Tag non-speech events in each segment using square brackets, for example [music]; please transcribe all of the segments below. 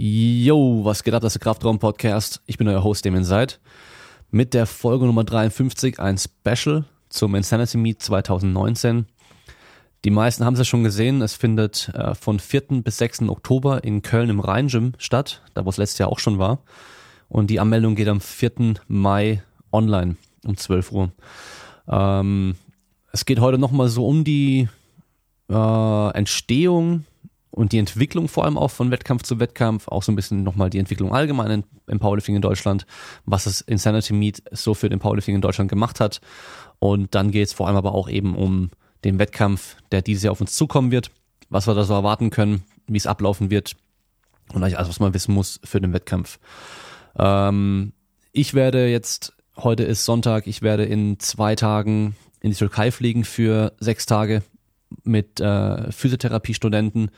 Yo, was geht ab, das ist der Kraftraum-Podcast. Ich bin euer Host, Damien Seid. Mit der Folge Nummer 53 ein Special zum Insanity Meet 2019. Die meisten haben es ja schon gesehen, es findet äh, von 4. bis 6. Oktober in Köln im Rhein-Gym statt, da wo es letztes Jahr auch schon war. Und die Anmeldung geht am 4. Mai online um 12 Uhr. Ähm, es geht heute nochmal so um die äh, Entstehung und die Entwicklung vor allem auch von Wettkampf zu Wettkampf, auch so ein bisschen nochmal die Entwicklung allgemein im Powerlifting in Deutschland, was das Insanity Meet so für den Powerlifting in Deutschland gemacht hat. Und dann geht es vor allem aber auch eben um den Wettkampf, der dieses Jahr auf uns zukommen wird, was wir da so erwarten können, wie es ablaufen wird und eigentlich alles, was man wissen muss für den Wettkampf. Ähm, ich werde jetzt, heute ist Sonntag, ich werde in zwei Tagen in die Türkei fliegen für sechs Tage mit äh, Physiotherapiestudenten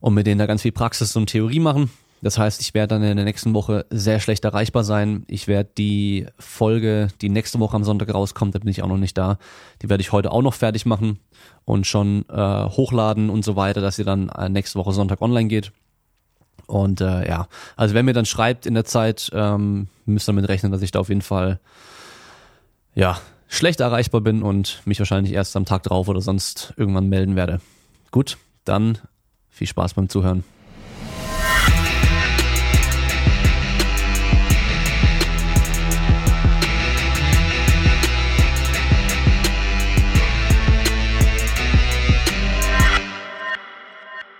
und mit denen da ganz viel Praxis und Theorie machen. Das heißt, ich werde dann in der nächsten Woche sehr schlecht erreichbar sein. Ich werde die Folge, die nächste Woche am Sonntag rauskommt, da bin ich auch noch nicht da. Die werde ich heute auch noch fertig machen und schon äh, hochladen und so weiter, dass sie dann äh, nächste Woche Sonntag online geht. Und äh, ja, also wenn mir dann schreibt in der Zeit, ähm, müsst ihr damit rechnen, dass ich da auf jeden Fall ja schlecht erreichbar bin und mich wahrscheinlich erst am Tag drauf oder sonst irgendwann melden werde. Gut, dann viel Spaß beim Zuhören.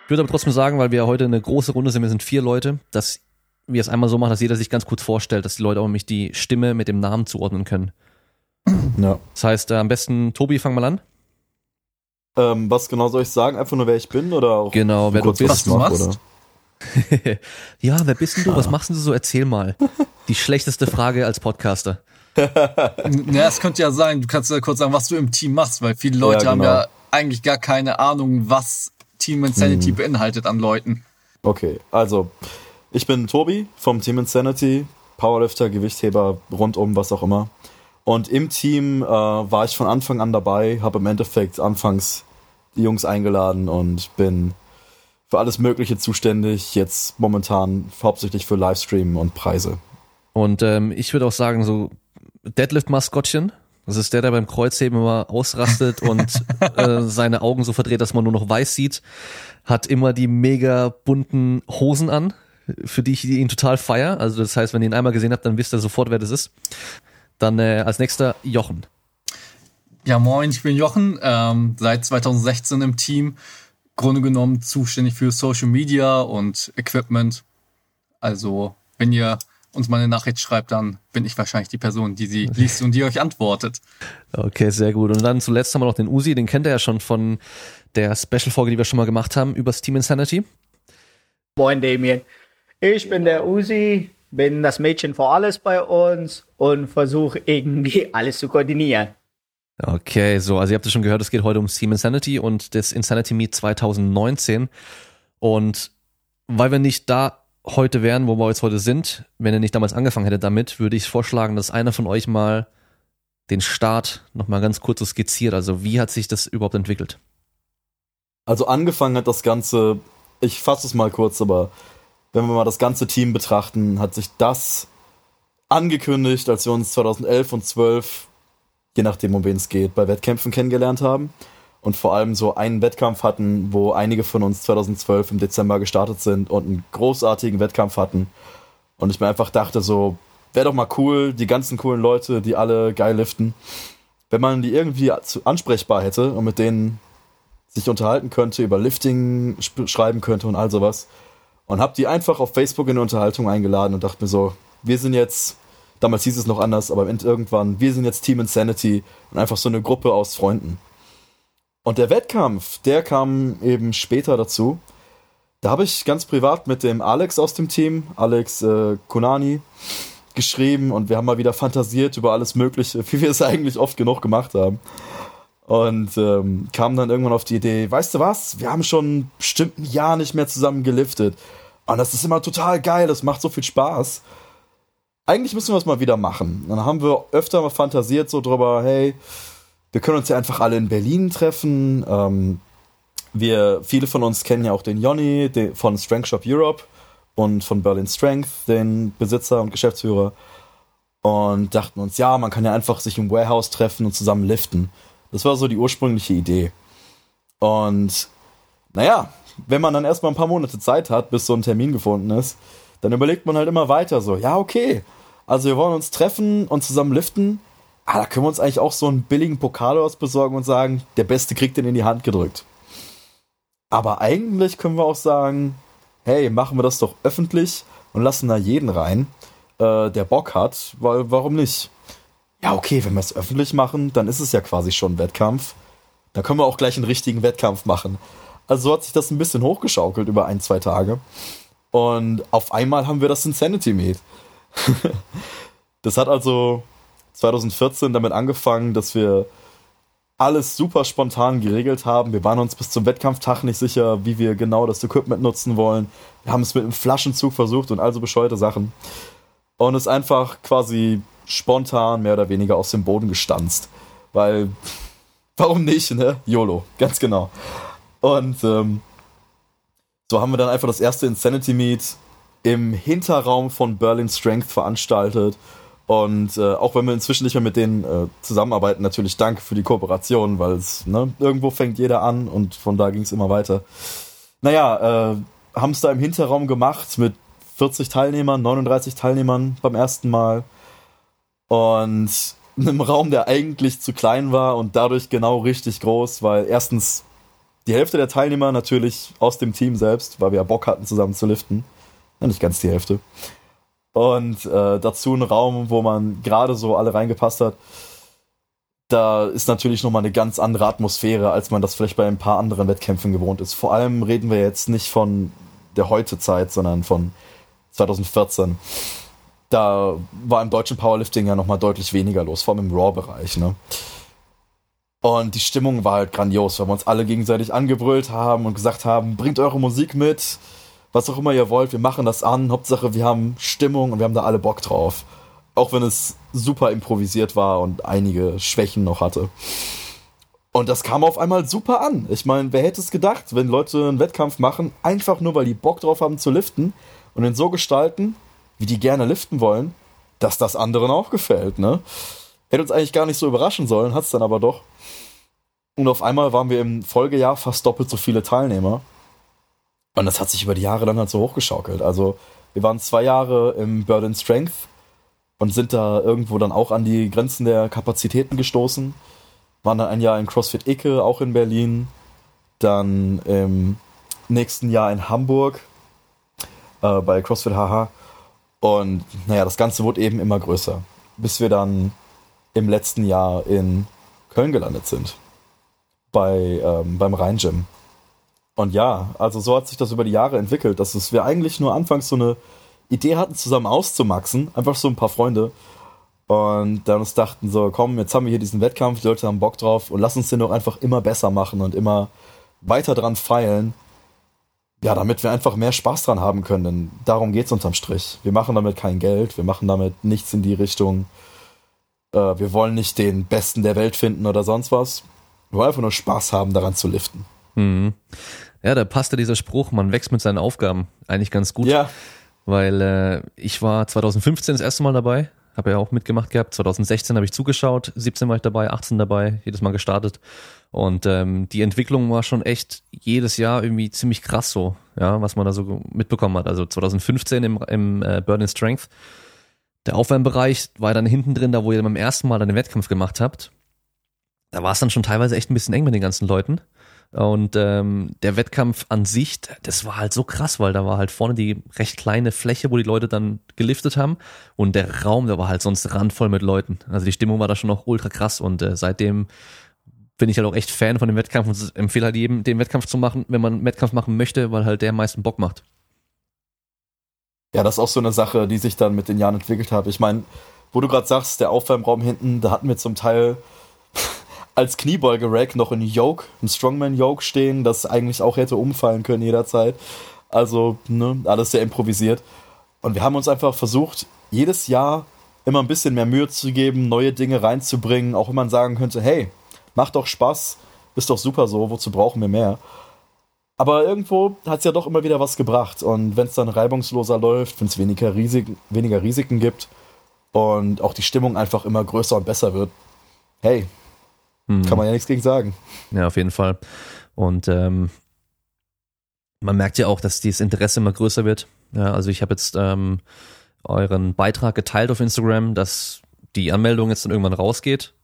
Ich würde aber trotzdem sagen, weil wir heute eine große Runde sind, wir sind vier Leute, dass wir es einmal so machen, dass jeder sich ganz kurz vorstellt, dass die Leute auch nämlich die Stimme mit dem Namen zuordnen können. Ja. Das heißt, äh, am besten, Tobi, fang mal an. Ähm, was genau soll ich sagen? Einfach nur, wer ich bin oder auch genau, wer du bist, was du machst? [laughs] ja, wer bist denn du? Was machst du so? Erzähl mal. Die schlechteste Frage als Podcaster. [laughs] ja, es könnte ja sein, du kannst ja kurz sagen, was du im Team machst, weil viele Leute ja, genau. haben ja eigentlich gar keine Ahnung, was Team Insanity hm. beinhaltet an Leuten. Okay, also ich bin Tobi vom Team Insanity, Powerlifter, Gewichtheber, rundum, was auch immer. Und im Team äh, war ich von Anfang an dabei, habe im Endeffekt anfangs die Jungs eingeladen und bin für alles Mögliche zuständig. Jetzt momentan hauptsächlich für Livestream und Preise. Und ähm, ich würde auch sagen, so Deadlift-Maskottchen. Das ist der, der beim Kreuzheben immer ausrastet und [laughs] äh, seine Augen so verdreht, dass man nur noch weiß sieht. Hat immer die mega bunten Hosen an, für die ich ihn total feier. Also das heißt, wenn ihr ihn einmal gesehen habt, dann wisst ihr sofort, wer das ist. Dann äh, als nächster Jochen. Ja, moin, ich bin Jochen, ähm, seit 2016 im Team. Grunde genommen zuständig für Social Media und Equipment. Also, wenn ihr uns mal eine Nachricht schreibt, dann bin ich wahrscheinlich die Person, die sie [laughs] liest und die euch antwortet. Okay, sehr gut. Und dann zuletzt haben wir noch den Usi, den kennt ihr ja schon von der Special-Folge, die wir schon mal gemacht haben über Steam Insanity. Moin, Damien. Ich bin der Usi, bin das Mädchen vor alles bei uns und versuche irgendwie [laughs] alles zu koordinieren. Okay, so, also ihr habt es schon gehört, es geht heute um Team Insanity und das Insanity Meet 2019. Und weil wir nicht da heute wären, wo wir jetzt heute sind, wenn ihr nicht damals angefangen hättet damit, würde ich vorschlagen, dass einer von euch mal den Start nochmal ganz kurz so skizziert. Also wie hat sich das überhaupt entwickelt? Also angefangen hat das Ganze, ich fasse es mal kurz, aber wenn wir mal das ganze Team betrachten, hat sich das angekündigt, als wir uns 2011 und 12, je nachdem, um wen es geht, bei Wettkämpfen kennengelernt haben. Und vor allem so einen Wettkampf hatten, wo einige von uns 2012 im Dezember gestartet sind und einen großartigen Wettkampf hatten. Und ich mir einfach dachte so, wäre doch mal cool, die ganzen coolen Leute, die alle geil liften, wenn man die irgendwie ansprechbar hätte und mit denen sich unterhalten könnte, über Lifting schreiben könnte und all sowas. Und hab die einfach auf Facebook in eine Unterhaltung eingeladen und dachte mir so, wir sind jetzt, damals hieß es noch anders, aber irgendwann, wir sind jetzt Team Insanity und einfach so eine Gruppe aus Freunden. Und der Wettkampf, der kam eben später dazu. Da habe ich ganz privat mit dem Alex aus dem Team, Alex äh, Konani, geschrieben und wir haben mal wieder fantasiert über alles Mögliche, [laughs] wie wir es eigentlich oft genug gemacht haben. Und ähm, kam dann irgendwann auf die Idee, weißt du was, wir haben schon bestimmt ein Jahr nicht mehr zusammen geliftet. Und das ist immer total geil, das macht so viel Spaß. Eigentlich müssen wir es mal wieder machen. Dann haben wir öfter mal fantasiert so drüber, hey, wir können uns ja einfach alle in Berlin treffen. Ähm, wir, viele von uns kennen ja auch den Jonny von Strength Shop Europe. und von Berlin Strength, den Besitzer und Geschäftsführer. Und dachten uns, ja, man kann ja einfach sich im Warehouse treffen und zusammen liften. Das war so die ursprüngliche Idee. Und naja, wenn man dann erstmal ein paar Monate Zeit hat, bis so ein Termin gefunden ist, dann überlegt man halt immer weiter so, ja, okay, also wir wollen uns treffen und zusammen liften. Ah, da können wir uns eigentlich auch so einen billigen Pokal aus besorgen und sagen, der Beste kriegt den in die Hand gedrückt. Aber eigentlich können wir auch sagen, hey, machen wir das doch öffentlich und lassen da jeden rein, äh, der Bock hat, weil warum nicht? Ja, okay, wenn wir es öffentlich machen, dann ist es ja quasi schon ein Wettkampf. Da können wir auch gleich einen richtigen Wettkampf machen. Also so hat sich das ein bisschen hochgeschaukelt über ein, zwei Tage. Und auf einmal haben wir das Insanity Meet. [laughs] das hat also 2014 damit angefangen, dass wir alles super spontan geregelt haben. Wir waren uns bis zum Wettkampftag nicht sicher, wie wir genau das Equipment nutzen wollen. Wir haben es mit einem Flaschenzug versucht und also bescheuerte Sachen. Und es einfach quasi spontan mehr oder weniger aus dem Boden gestanzt. Weil, [laughs] warum nicht, ne? YOLO, ganz genau. Und ähm, so haben wir dann einfach das erste Insanity Meet im Hinterraum von Berlin Strength veranstaltet. Und äh, auch wenn wir inzwischen nicht mehr mit denen äh, zusammenarbeiten, natürlich danke für die Kooperation, weil es, ne, irgendwo fängt jeder an und von da ging es immer weiter. Naja, äh, haben es da im Hinterraum gemacht mit 40 Teilnehmern, 39 Teilnehmern beim ersten Mal. Und in einem Raum, der eigentlich zu klein war und dadurch genau richtig groß, weil erstens die Hälfte der Teilnehmer natürlich aus dem Team selbst, weil wir ja Bock hatten, zusammen zu liften. Nicht ganz die Hälfte. Und äh, dazu ein Raum, wo man gerade so alle reingepasst hat. Da ist natürlich nochmal eine ganz andere Atmosphäre, als man das vielleicht bei ein paar anderen Wettkämpfen gewohnt ist. Vor allem reden wir jetzt nicht von der Heute-Zeit, sondern von 2014. Da war im deutschen Powerlifting ja nochmal deutlich weniger los, vor allem im Raw-Bereich. Ne? Und die Stimmung war halt grandios, weil wir uns alle gegenseitig angebrüllt haben und gesagt haben, bringt eure Musik mit, was auch immer ihr wollt, wir machen das an. Hauptsache, wir haben Stimmung und wir haben da alle Bock drauf. Auch wenn es super improvisiert war und einige Schwächen noch hatte. Und das kam auf einmal super an. Ich meine, wer hätte es gedacht, wenn Leute einen Wettkampf machen, einfach nur weil die Bock drauf haben zu liften und ihn so gestalten, wie die gerne liften wollen, dass das anderen auch gefällt, ne? Hätte uns eigentlich gar nicht so überraschen sollen, hat's dann aber doch. Und auf einmal waren wir im Folgejahr fast doppelt so viele Teilnehmer. Und das hat sich über die Jahre dann halt so hochgeschaukelt. Also wir waren zwei Jahre im Burden Strength und sind da irgendwo dann auch an die Grenzen der Kapazitäten gestoßen. Waren dann ein Jahr in CrossFit Icke, auch in Berlin. Dann im nächsten Jahr in Hamburg äh, bei CrossFit HH. Und naja, das Ganze wurde eben immer größer, bis wir dann im letzten Jahr in Köln gelandet sind. Bei, ähm, beim Rhein-Gym. Und ja, also so hat sich das über die Jahre entwickelt, dass es wir eigentlich nur anfangs so eine Idee hatten, zusammen auszumaxen. Einfach so ein paar Freunde. Und dann uns dachten so, komm, jetzt haben wir hier diesen Wettkampf, die Leute haben Bock drauf und lass uns den doch einfach immer besser machen und immer weiter dran feilen. Ja, damit wir einfach mehr Spaß dran haben können. Denn darum geht's unterm Strich. Wir machen damit kein Geld, wir machen damit nichts in die Richtung, äh, wir wollen nicht den Besten der Welt finden oder sonst was. Wir wollen einfach nur Spaß haben, daran zu liften. Mhm. Ja, da passte dieser Spruch, man wächst mit seinen Aufgaben eigentlich ganz gut. Ja. Weil äh, ich war 2015 das erste Mal dabei, habe ja auch mitgemacht gehabt. 2016 habe ich zugeschaut, 17 war ich dabei, 18 dabei, jedes Mal gestartet. Und ähm, die Entwicklung war schon echt jedes Jahr irgendwie ziemlich krass so, ja, was man da so mitbekommen hat. Also 2015 im, im äh, Burn Strength, der Aufwärmbereich war dann hinten drin, da wo ihr beim ersten Mal den Wettkampf gemacht habt. Da war es dann schon teilweise echt ein bisschen eng mit den ganzen Leuten. Und ähm, der Wettkampf an sich, das war halt so krass, weil da war halt vorne die recht kleine Fläche, wo die Leute dann geliftet haben. Und der Raum, der war halt sonst randvoll mit Leuten. Also die Stimmung war da schon noch ultra krass. Und äh, seitdem bin ich halt auch echt Fan von dem Wettkampf und empfehle halt jedem, den Wettkampf zu machen, wenn man einen Wettkampf machen möchte, weil halt der am meisten Bock macht. Ja, das ist auch so eine Sache, die sich dann mit den Jahren entwickelt hat. Ich meine, wo du gerade sagst, der Aufwärmraum hinten, da hatten wir zum Teil als Kniebeuge-Rack noch ein Yoke, ein Strongman-Yoke stehen, das eigentlich auch hätte umfallen können jederzeit. Also, ne, alles sehr improvisiert. Und wir haben uns einfach versucht, jedes Jahr immer ein bisschen mehr Mühe zu geben, neue Dinge reinzubringen, auch wenn man sagen könnte, hey, macht doch Spaß, ist doch super so, wozu brauchen wir mehr? Aber irgendwo hat es ja doch immer wieder was gebracht. Und wenn es dann reibungsloser läuft, wenn es weniger Risiken, weniger Risiken gibt und auch die Stimmung einfach immer größer und besser wird, hey, hm. kann man ja nichts gegen sagen. Ja, auf jeden Fall. Und ähm, man merkt ja auch, dass dieses Interesse immer größer wird. Ja, also ich habe jetzt ähm, euren Beitrag geteilt auf Instagram, dass die Anmeldung jetzt dann irgendwann rausgeht.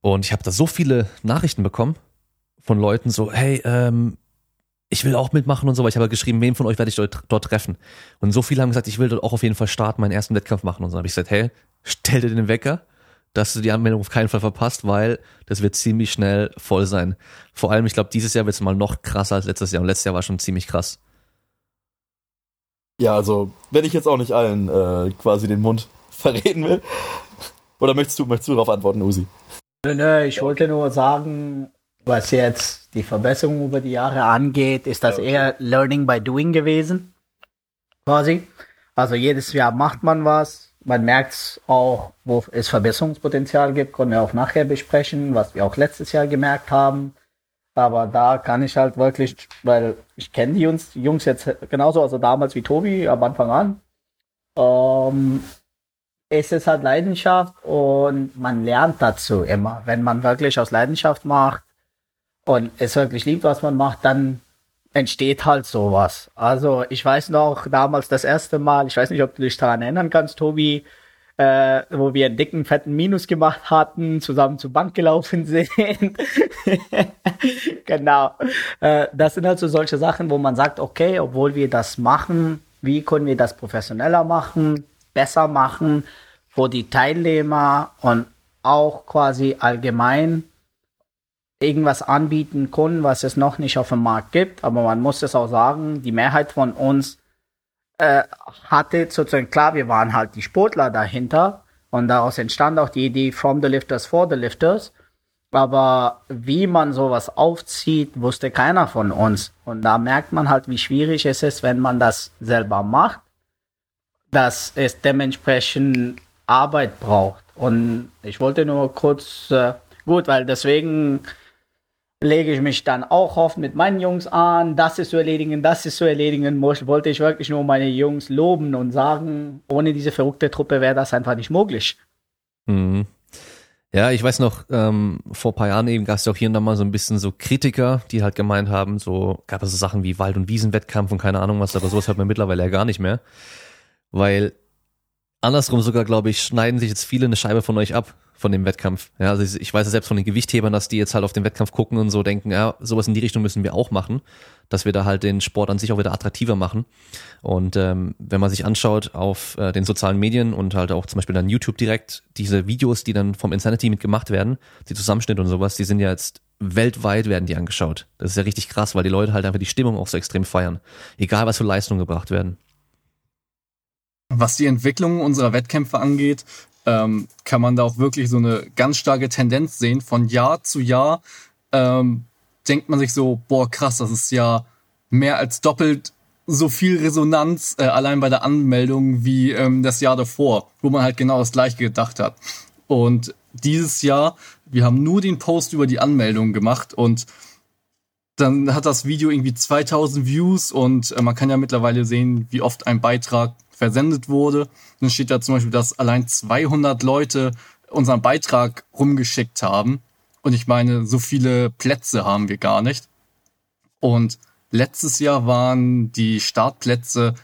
Und ich habe da so viele Nachrichten bekommen von Leuten so, hey, ähm, ich will auch mitmachen und so, weil ich habe geschrieben, wen von euch werde ich dort, dort, treffen. Und so viele haben gesagt, ich will dort auch auf jeden Fall starten, meinen ersten Wettkampf machen. Und so habe ich gesagt, hey, stell dir den Wecker, dass du die Anmeldung auf keinen Fall verpasst, weil das wird ziemlich schnell voll sein. Vor allem, ich glaube, dieses Jahr wird es mal noch krasser als letztes Jahr. Und letztes Jahr war schon ziemlich krass. Ja, also, wenn ich jetzt auch nicht allen äh, quasi den Mund [laughs] verreden will. Oder möchtest du, möchtest du darauf antworten, Usi? Nö, nö, ich wollte nur sagen, was jetzt die Verbesserung über die Jahre angeht, ist das eher Learning by Doing gewesen. Quasi. Also jedes Jahr macht man was. Man merkt auch, wo es Verbesserungspotenzial gibt, können wir auch nachher besprechen, was wir auch letztes Jahr gemerkt haben. Aber da kann ich halt wirklich, weil ich kenne die Jungs, die Jungs jetzt genauso, also damals wie Tobi am Anfang an. Ähm, es ist halt Leidenschaft und man lernt dazu immer. Wenn man wirklich aus Leidenschaft macht, und es wirklich liebt, was man macht, dann entsteht halt sowas. Also ich weiß noch damals das erste Mal, ich weiß nicht, ob du dich daran erinnern kannst, Tobi, äh, wo wir einen dicken, fetten Minus gemacht hatten, zusammen zur Bank gelaufen [laughs] sind. genau. Äh, das sind halt so solche Sachen, wo man sagt, okay, obwohl wir das machen, wie können wir das professioneller machen, besser machen, wo die Teilnehmer und auch quasi allgemein irgendwas anbieten können, was es noch nicht auf dem Markt gibt. Aber man muss es auch sagen, die Mehrheit von uns äh, hatte sozusagen, klar, wir waren halt die Sportler dahinter und daraus entstand auch die Idee from the lifters for the lifters. Aber wie man sowas aufzieht, wusste keiner von uns. Und da merkt man halt, wie schwierig es ist, wenn man das selber macht, dass es dementsprechend Arbeit braucht. Und ich wollte nur kurz, äh, gut, weil deswegen lege ich mich dann auch oft mit meinen Jungs an, das ist zu erledigen, das ist zu erledigen, wollte ich wirklich nur meine Jungs loben und sagen, ohne diese verrückte Truppe wäre das einfach nicht möglich. Mhm. Ja, ich weiß noch, ähm, vor paar Jahren eben gab es ja auch hier und da mal so ein bisschen so Kritiker, die halt gemeint haben, so gab es so Sachen wie Wald- und Wiesenwettkampf und keine Ahnung was, aber sowas hört man mittlerweile ja gar nicht mehr. Weil andersrum sogar, glaube ich, schneiden sich jetzt viele eine Scheibe von euch ab von dem Wettkampf. Ja, also ich weiß ja selbst von den Gewichthebern, dass die jetzt halt auf den Wettkampf gucken und so denken, ja, sowas in die Richtung müssen wir auch machen, dass wir da halt den Sport an sich auch wieder attraktiver machen. Und ähm, wenn man sich anschaut auf äh, den sozialen Medien und halt auch zum Beispiel dann YouTube direkt, diese Videos, die dann vom Insanity mitgemacht werden, die Zusammenschnitte und sowas, die sind ja jetzt weltweit werden die angeschaut. Das ist ja richtig krass, weil die Leute halt einfach die Stimmung auch so extrem feiern. Egal, was für Leistungen gebracht werden. Was die Entwicklung unserer Wettkämpfe angeht, ähm, kann man da auch wirklich so eine ganz starke Tendenz sehen. Von Jahr zu Jahr ähm, denkt man sich so, boah, krass, das ist ja mehr als doppelt so viel Resonanz äh, allein bei der Anmeldung wie ähm, das Jahr davor, wo man halt genau das gleiche gedacht hat. Und dieses Jahr, wir haben nur den Post über die Anmeldung gemacht und dann hat das Video irgendwie 2000 Views und äh, man kann ja mittlerweile sehen, wie oft ein Beitrag versendet wurde. Dann steht da zum Beispiel, dass allein 200 Leute unseren Beitrag rumgeschickt haben. Und ich meine, so viele Plätze haben wir gar nicht. Und letztes Jahr waren die Startplätze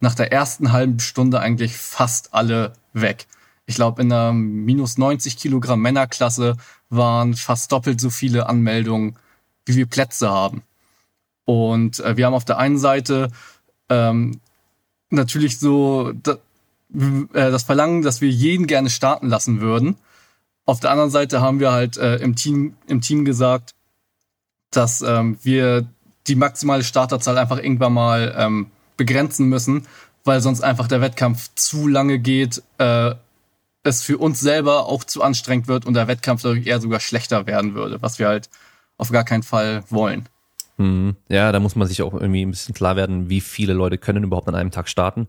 nach der ersten halben Stunde eigentlich fast alle weg. Ich glaube, in der minus 90 Kilogramm Männerklasse waren fast doppelt so viele Anmeldungen, wie wir Plätze haben. Und äh, wir haben auf der einen Seite ähm, natürlich so da, äh, das Verlangen, dass wir jeden gerne starten lassen würden. Auf der anderen Seite haben wir halt äh, im Team im Team gesagt, dass ähm, wir die maximale Starterzahl einfach irgendwann mal ähm, begrenzen müssen, weil sonst einfach der Wettkampf zu lange geht, äh, es für uns selber auch zu anstrengend wird und der Wettkampf dadurch eher sogar schlechter werden würde, was wir halt auf gar keinen Fall wollen. Mhm. Ja, da muss man sich auch irgendwie ein bisschen klar werden, wie viele Leute können überhaupt an einem Tag starten.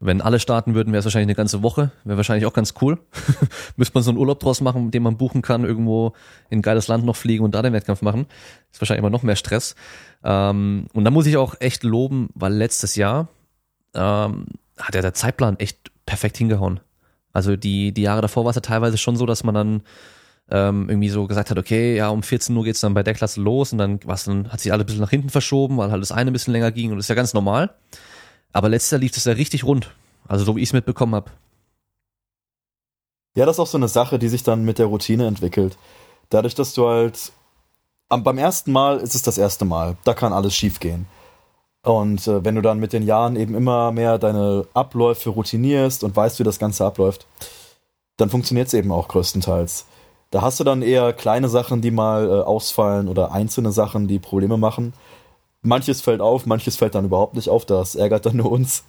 Wenn alle starten würden, wäre es wahrscheinlich eine ganze Woche. Wäre wahrscheinlich auch ganz cool. [laughs] Müsste man so einen Urlaub draus machen, den man buchen kann, irgendwo in ein geiles Land noch fliegen und da den Wettkampf machen. Ist wahrscheinlich immer noch mehr Stress. Ähm, und da muss ich auch echt loben, weil letztes Jahr ähm, hat ja der Zeitplan echt perfekt hingehauen. Also die, die Jahre davor war es ja teilweise schon so, dass man dann ähm, irgendwie so gesagt hat, okay, ja, um 14 Uhr geht's dann bei der Klasse los und dann, was, dann hat sich alle ein bisschen nach hinten verschoben, weil halt das eine ein bisschen länger ging und das ist ja ganz normal. Aber letztes Jahr lief das ja richtig rund. Also so wie ich es mitbekommen habe. Ja, das ist auch so eine Sache, die sich dann mit der Routine entwickelt. Dadurch, dass du halt am, beim ersten Mal ist es das erste Mal. Da kann alles schief gehen. Und äh, wenn du dann mit den Jahren eben immer mehr deine Abläufe routinierst und weißt, wie das Ganze abläuft, dann funktioniert es eben auch größtenteils. Da hast du dann eher kleine Sachen, die mal äh, ausfallen oder einzelne Sachen, die Probleme machen. Manches fällt auf, manches fällt dann überhaupt nicht auf, das ärgert dann nur uns.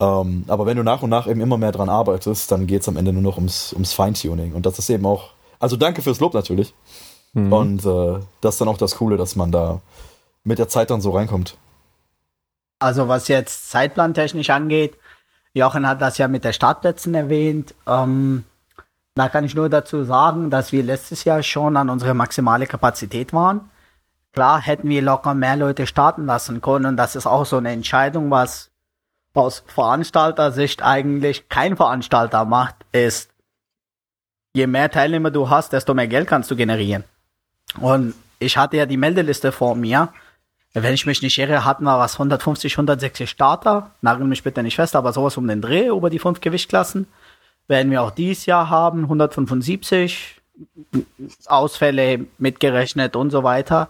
Ähm, aber wenn du nach und nach eben immer mehr dran arbeitest, dann geht es am Ende nur noch ums, ums Feintuning. Und das ist eben auch, also danke fürs Lob natürlich. Mhm. Und äh, das ist dann auch das Coole, dass man da mit der Zeit dann so reinkommt. Also was jetzt zeitplantechnisch angeht, Jochen hat das ja mit der Startplätzen erwähnt. Ähm, da kann ich nur dazu sagen, dass wir letztes Jahr schon an unsere maximale Kapazität waren. Klar hätten wir locker mehr Leute starten lassen können und das ist auch so eine Entscheidung, was aus Veranstalter-Sicht eigentlich kein Veranstalter macht, ist, je mehr Teilnehmer du hast, desto mehr Geld kannst du generieren. Und ich hatte ja die Meldeliste vor mir. Wenn ich mich nicht irre, hatten wir was 150, 160 Starter. Nagel mich bitte nicht fest, aber sowas um den Dreh über die fünf Gewichtsklassen werden wir auch dieses Jahr haben, 175 Ausfälle mitgerechnet und so weiter.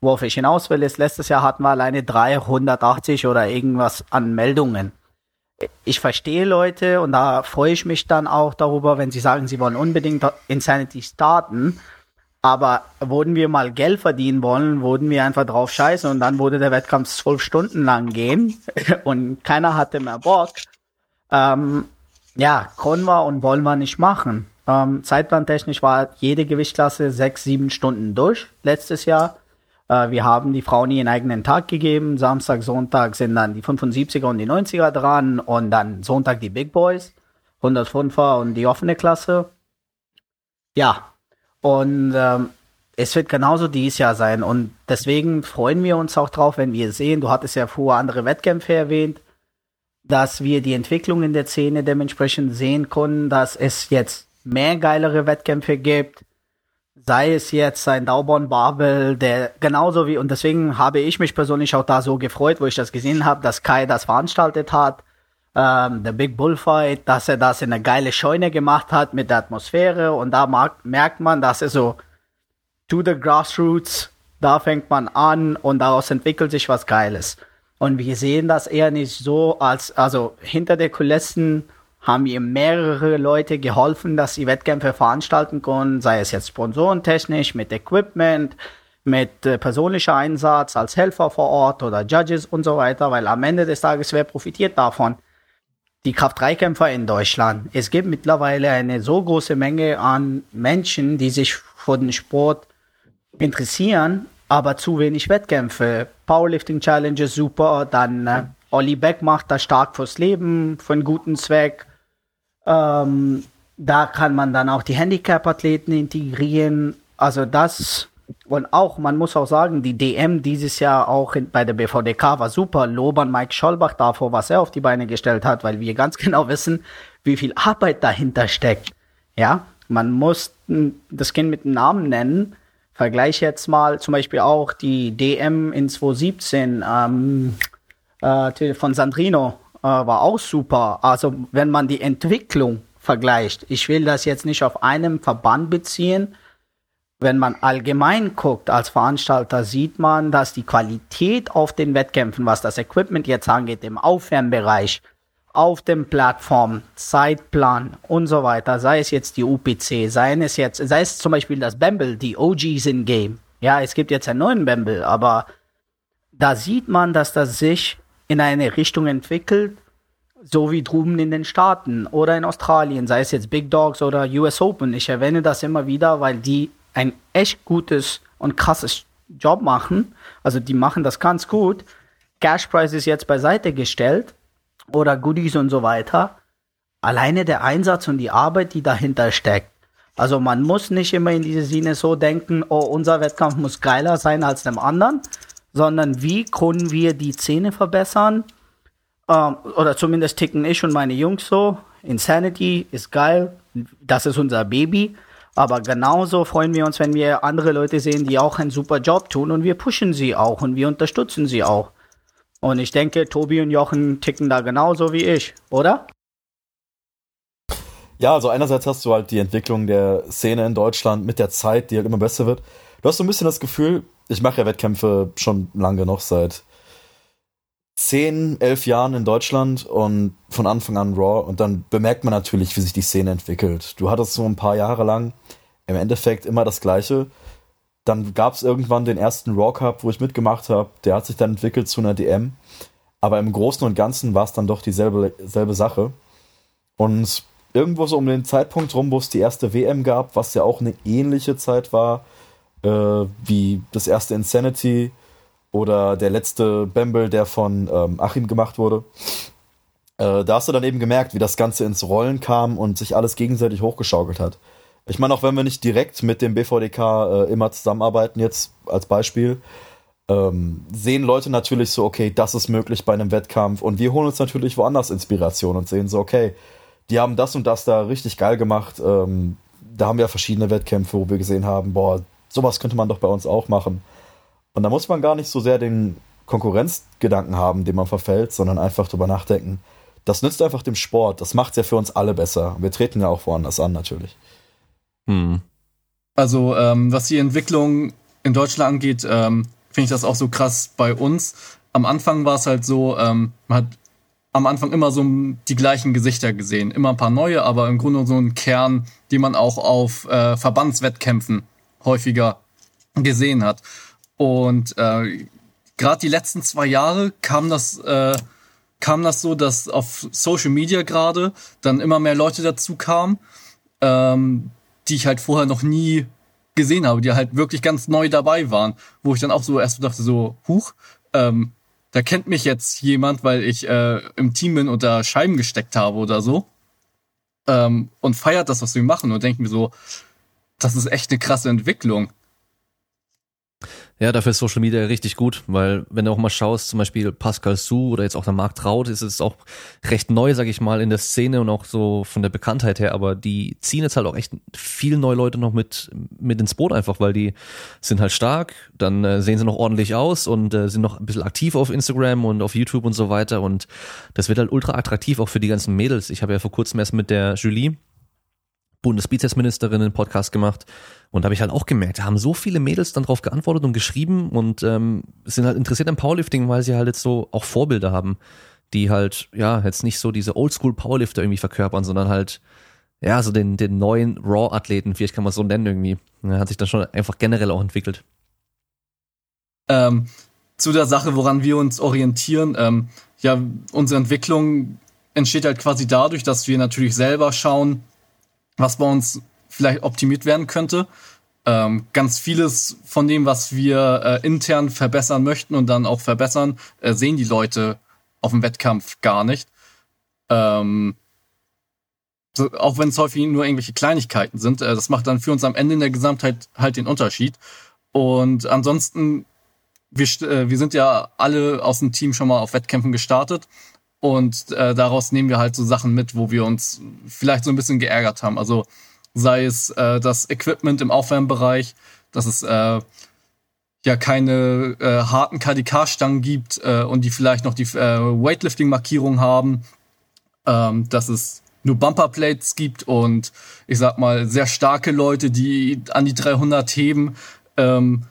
Worauf ich hinaus will, ist, letztes Jahr hatten wir alleine 380 oder irgendwas an Meldungen. Ich verstehe Leute und da freue ich mich dann auch darüber, wenn sie sagen, sie wollen unbedingt Insanity starten. Aber wurden wir mal Geld verdienen wollen, wurden wir einfach drauf scheißen und dann wurde der Wettkampf zwölf Stunden lang gehen [laughs] und keiner hatte mehr Bock. Ähm, ja, können wir und wollen wir nicht machen. Ähm, Zeitplantechnisch war jede Gewichtsklasse sechs, sieben Stunden durch letztes Jahr. Äh, wir haben die Frauen ihren eigenen Tag gegeben. Samstag, Sonntag sind dann die 75er und die 90er dran und dann Sonntag die Big Boys, 105er und die offene Klasse. Ja, und ähm, es wird genauso dieses Jahr sein und deswegen freuen wir uns auch drauf, wenn wir sehen, du hattest ja vorher andere Wettkämpfe erwähnt, dass wir die Entwicklung in der Szene dementsprechend sehen können, dass es jetzt mehr geilere Wettkämpfe gibt. Sei es jetzt ein Dauborn Babel, der genauso wie, und deswegen habe ich mich persönlich auch da so gefreut, wo ich das gesehen habe, dass Kai das veranstaltet hat. Ähm, der Big Bullfight, dass er das in eine geile Scheune gemacht hat mit der Atmosphäre und da mag, merkt man, dass er so to the grassroots, da fängt man an und daraus entwickelt sich was Geiles. Und wir sehen das eher nicht so als, also hinter der Kulissen haben ihr mehrere Leute geholfen, dass sie Wettkämpfe veranstalten können, sei es jetzt sponsorentechnisch, mit Equipment, mit äh, persönlicher Einsatz als Helfer vor Ort oder Judges und so weiter, weil am Ende des Tages wer profitiert davon? Die Kraft-3-Kämpfer in Deutschland. Es gibt mittlerweile eine so große Menge an Menschen, die sich für den Sport interessieren aber zu wenig Wettkämpfe. Powerlifting Challenges super, dann äh, Olli Beck macht das stark fürs Leben, für einen guten Zweck. Ähm, da kann man dann auch die Handicap-Athleten integrieren. Also das und auch, man muss auch sagen, die DM dieses Jahr auch in, bei der BVDK war super. Lobern Mike Schollbach davor, was er auf die Beine gestellt hat, weil wir ganz [laughs] genau wissen, wie viel Arbeit dahinter steckt. Ja, man muss das Kind mit dem Namen nennen. Vergleich jetzt mal zum Beispiel auch die DM in 2017 ähm, äh, von Sandrino äh, war auch super. Also wenn man die Entwicklung vergleicht, ich will das jetzt nicht auf einem Verband beziehen. Wenn man allgemein guckt als Veranstalter, sieht man, dass die Qualität auf den Wettkämpfen, was das Equipment jetzt angeht, im Aufwärmbereich, auf dem Plattform, Zeitplan und so weiter, sei es jetzt die UPC, sei es jetzt, sei es zum Beispiel das Bamble, die OGs in Game. Ja, es gibt jetzt einen neuen Bamble, aber da sieht man, dass das sich in eine Richtung entwickelt, so wie drüben in den Staaten oder in Australien, sei es jetzt Big Dogs oder US Open. Ich erwähne das immer wieder, weil die ein echt gutes und krasses Job machen. Also die machen das ganz gut. Cash Price ist jetzt beiseite gestellt oder Goodies und so weiter. Alleine der Einsatz und die Arbeit, die dahinter steckt. Also man muss nicht immer in diese Sinne so denken, oh, unser Wettkampf muss geiler sein als dem anderen, sondern wie können wir die Szene verbessern? Ähm, oder zumindest ticken ich und meine Jungs so. Insanity ist geil, das ist unser Baby. Aber genauso freuen wir uns, wenn wir andere Leute sehen, die auch einen super Job tun und wir pushen sie auch und wir unterstützen sie auch. Und ich denke, Tobi und Jochen ticken da genauso wie ich, oder? Ja, also einerseits hast du halt die Entwicklung der Szene in Deutschland mit der Zeit, die halt immer besser wird. Du hast so ein bisschen das Gefühl, ich mache ja Wettkämpfe schon lange noch seit zehn, elf Jahren in Deutschland und von Anfang an Raw und dann bemerkt man natürlich, wie sich die Szene entwickelt. Du hattest so ein paar Jahre lang im Endeffekt immer das Gleiche. Dann gab es irgendwann den ersten Raw Cup, wo ich mitgemacht habe. Der hat sich dann entwickelt zu einer DM. Aber im Großen und Ganzen war es dann doch dieselbe selbe Sache. Und irgendwo so um den Zeitpunkt rum, wo es die erste WM gab, was ja auch eine ähnliche Zeit war, äh, wie das erste Insanity, oder der letzte Bamble, der von ähm, Achim gemacht wurde. Äh, da hast du dann eben gemerkt, wie das Ganze ins Rollen kam und sich alles gegenseitig hochgeschaukelt hat. Ich meine, auch wenn wir nicht direkt mit dem BVDK äh, immer zusammenarbeiten, jetzt als Beispiel, ähm, sehen Leute natürlich so, okay, das ist möglich bei einem Wettkampf und wir holen uns natürlich woanders Inspiration und sehen so, okay, die haben das und das da richtig geil gemacht. Ähm, da haben wir verschiedene Wettkämpfe, wo wir gesehen haben, boah, sowas könnte man doch bei uns auch machen. Und da muss man gar nicht so sehr den Konkurrenzgedanken haben, dem man verfällt, sondern einfach drüber nachdenken. Das nützt einfach dem Sport. Das macht es ja für uns alle besser. Wir treten ja auch woanders an, natürlich. Hm. Also, ähm, was die Entwicklung in Deutschland angeht, ähm, finde ich das auch so krass bei uns. Am Anfang war es halt so, ähm, man hat am Anfang immer so die gleichen Gesichter gesehen. Immer ein paar neue, aber im Grunde so ein Kern, den man auch auf äh, Verbandswettkämpfen häufiger gesehen hat. Und äh, gerade die letzten zwei Jahre kam das, äh, kam das so, dass auf Social Media gerade dann immer mehr Leute dazu kamen, ähm, die ich halt vorher noch nie gesehen habe, die halt wirklich ganz neu dabei waren, wo ich dann auch so erst dachte, so, huch, ähm, da kennt mich jetzt jemand, weil ich äh, im Team bin und da Scheiben gesteckt habe oder so. Ähm, und feiert das, was wir machen und denkt mir so, das ist echt eine krasse Entwicklung. Ja, dafür ist Social Media richtig gut, weil wenn du auch mal schaust, zum Beispiel Pascal Su oder jetzt auch der Marc Traut, ist es auch recht neu, sag ich mal, in der Szene und auch so von der Bekanntheit her, aber die ziehen jetzt halt auch echt viel neue Leute noch mit, mit ins Boot einfach, weil die sind halt stark, dann äh, sehen sie noch ordentlich aus und äh, sind noch ein bisschen aktiv auf Instagram und auf YouTube und so weiter. Und das wird halt ultra attraktiv auch für die ganzen Mädels. Ich habe ja vor kurzem erst mit der Julie Bundesbizepsministerin einen Podcast gemacht und da habe ich halt auch gemerkt, da haben so viele Mädels dann drauf geantwortet und geschrieben und ähm, sind halt interessiert am Powerlifting, weil sie halt jetzt so auch Vorbilder haben, die halt ja jetzt nicht so diese Oldschool Powerlifter irgendwie verkörpern, sondern halt ja so den den neuen Raw Athleten, vielleicht kann man es so nennen irgendwie. Ja, hat sich dann schon einfach generell auch entwickelt. Ähm, zu der Sache, woran wir uns orientieren, ähm, ja, unsere Entwicklung entsteht halt quasi dadurch, dass wir natürlich selber schauen, was bei uns vielleicht optimiert werden könnte. Ähm, ganz vieles von dem, was wir äh, intern verbessern möchten und dann auch verbessern, äh, sehen die Leute auf dem Wettkampf gar nicht. Ähm, so, auch wenn es häufig nur irgendwelche Kleinigkeiten sind, äh, das macht dann für uns am Ende in der Gesamtheit halt den Unterschied. Und ansonsten, wir, äh, wir sind ja alle aus dem Team schon mal auf Wettkämpfen gestartet und äh, daraus nehmen wir halt so Sachen mit, wo wir uns vielleicht so ein bisschen geärgert haben. Also sei es äh, das Equipment im Aufwärmbereich, dass es äh, ja keine äh, harten KDK-Stangen gibt äh, und die vielleicht noch die äh, Weightlifting-Markierung haben, ähm, dass es nur Bumperplates gibt und ich sag mal sehr starke Leute, die an die 300 heben, ähm,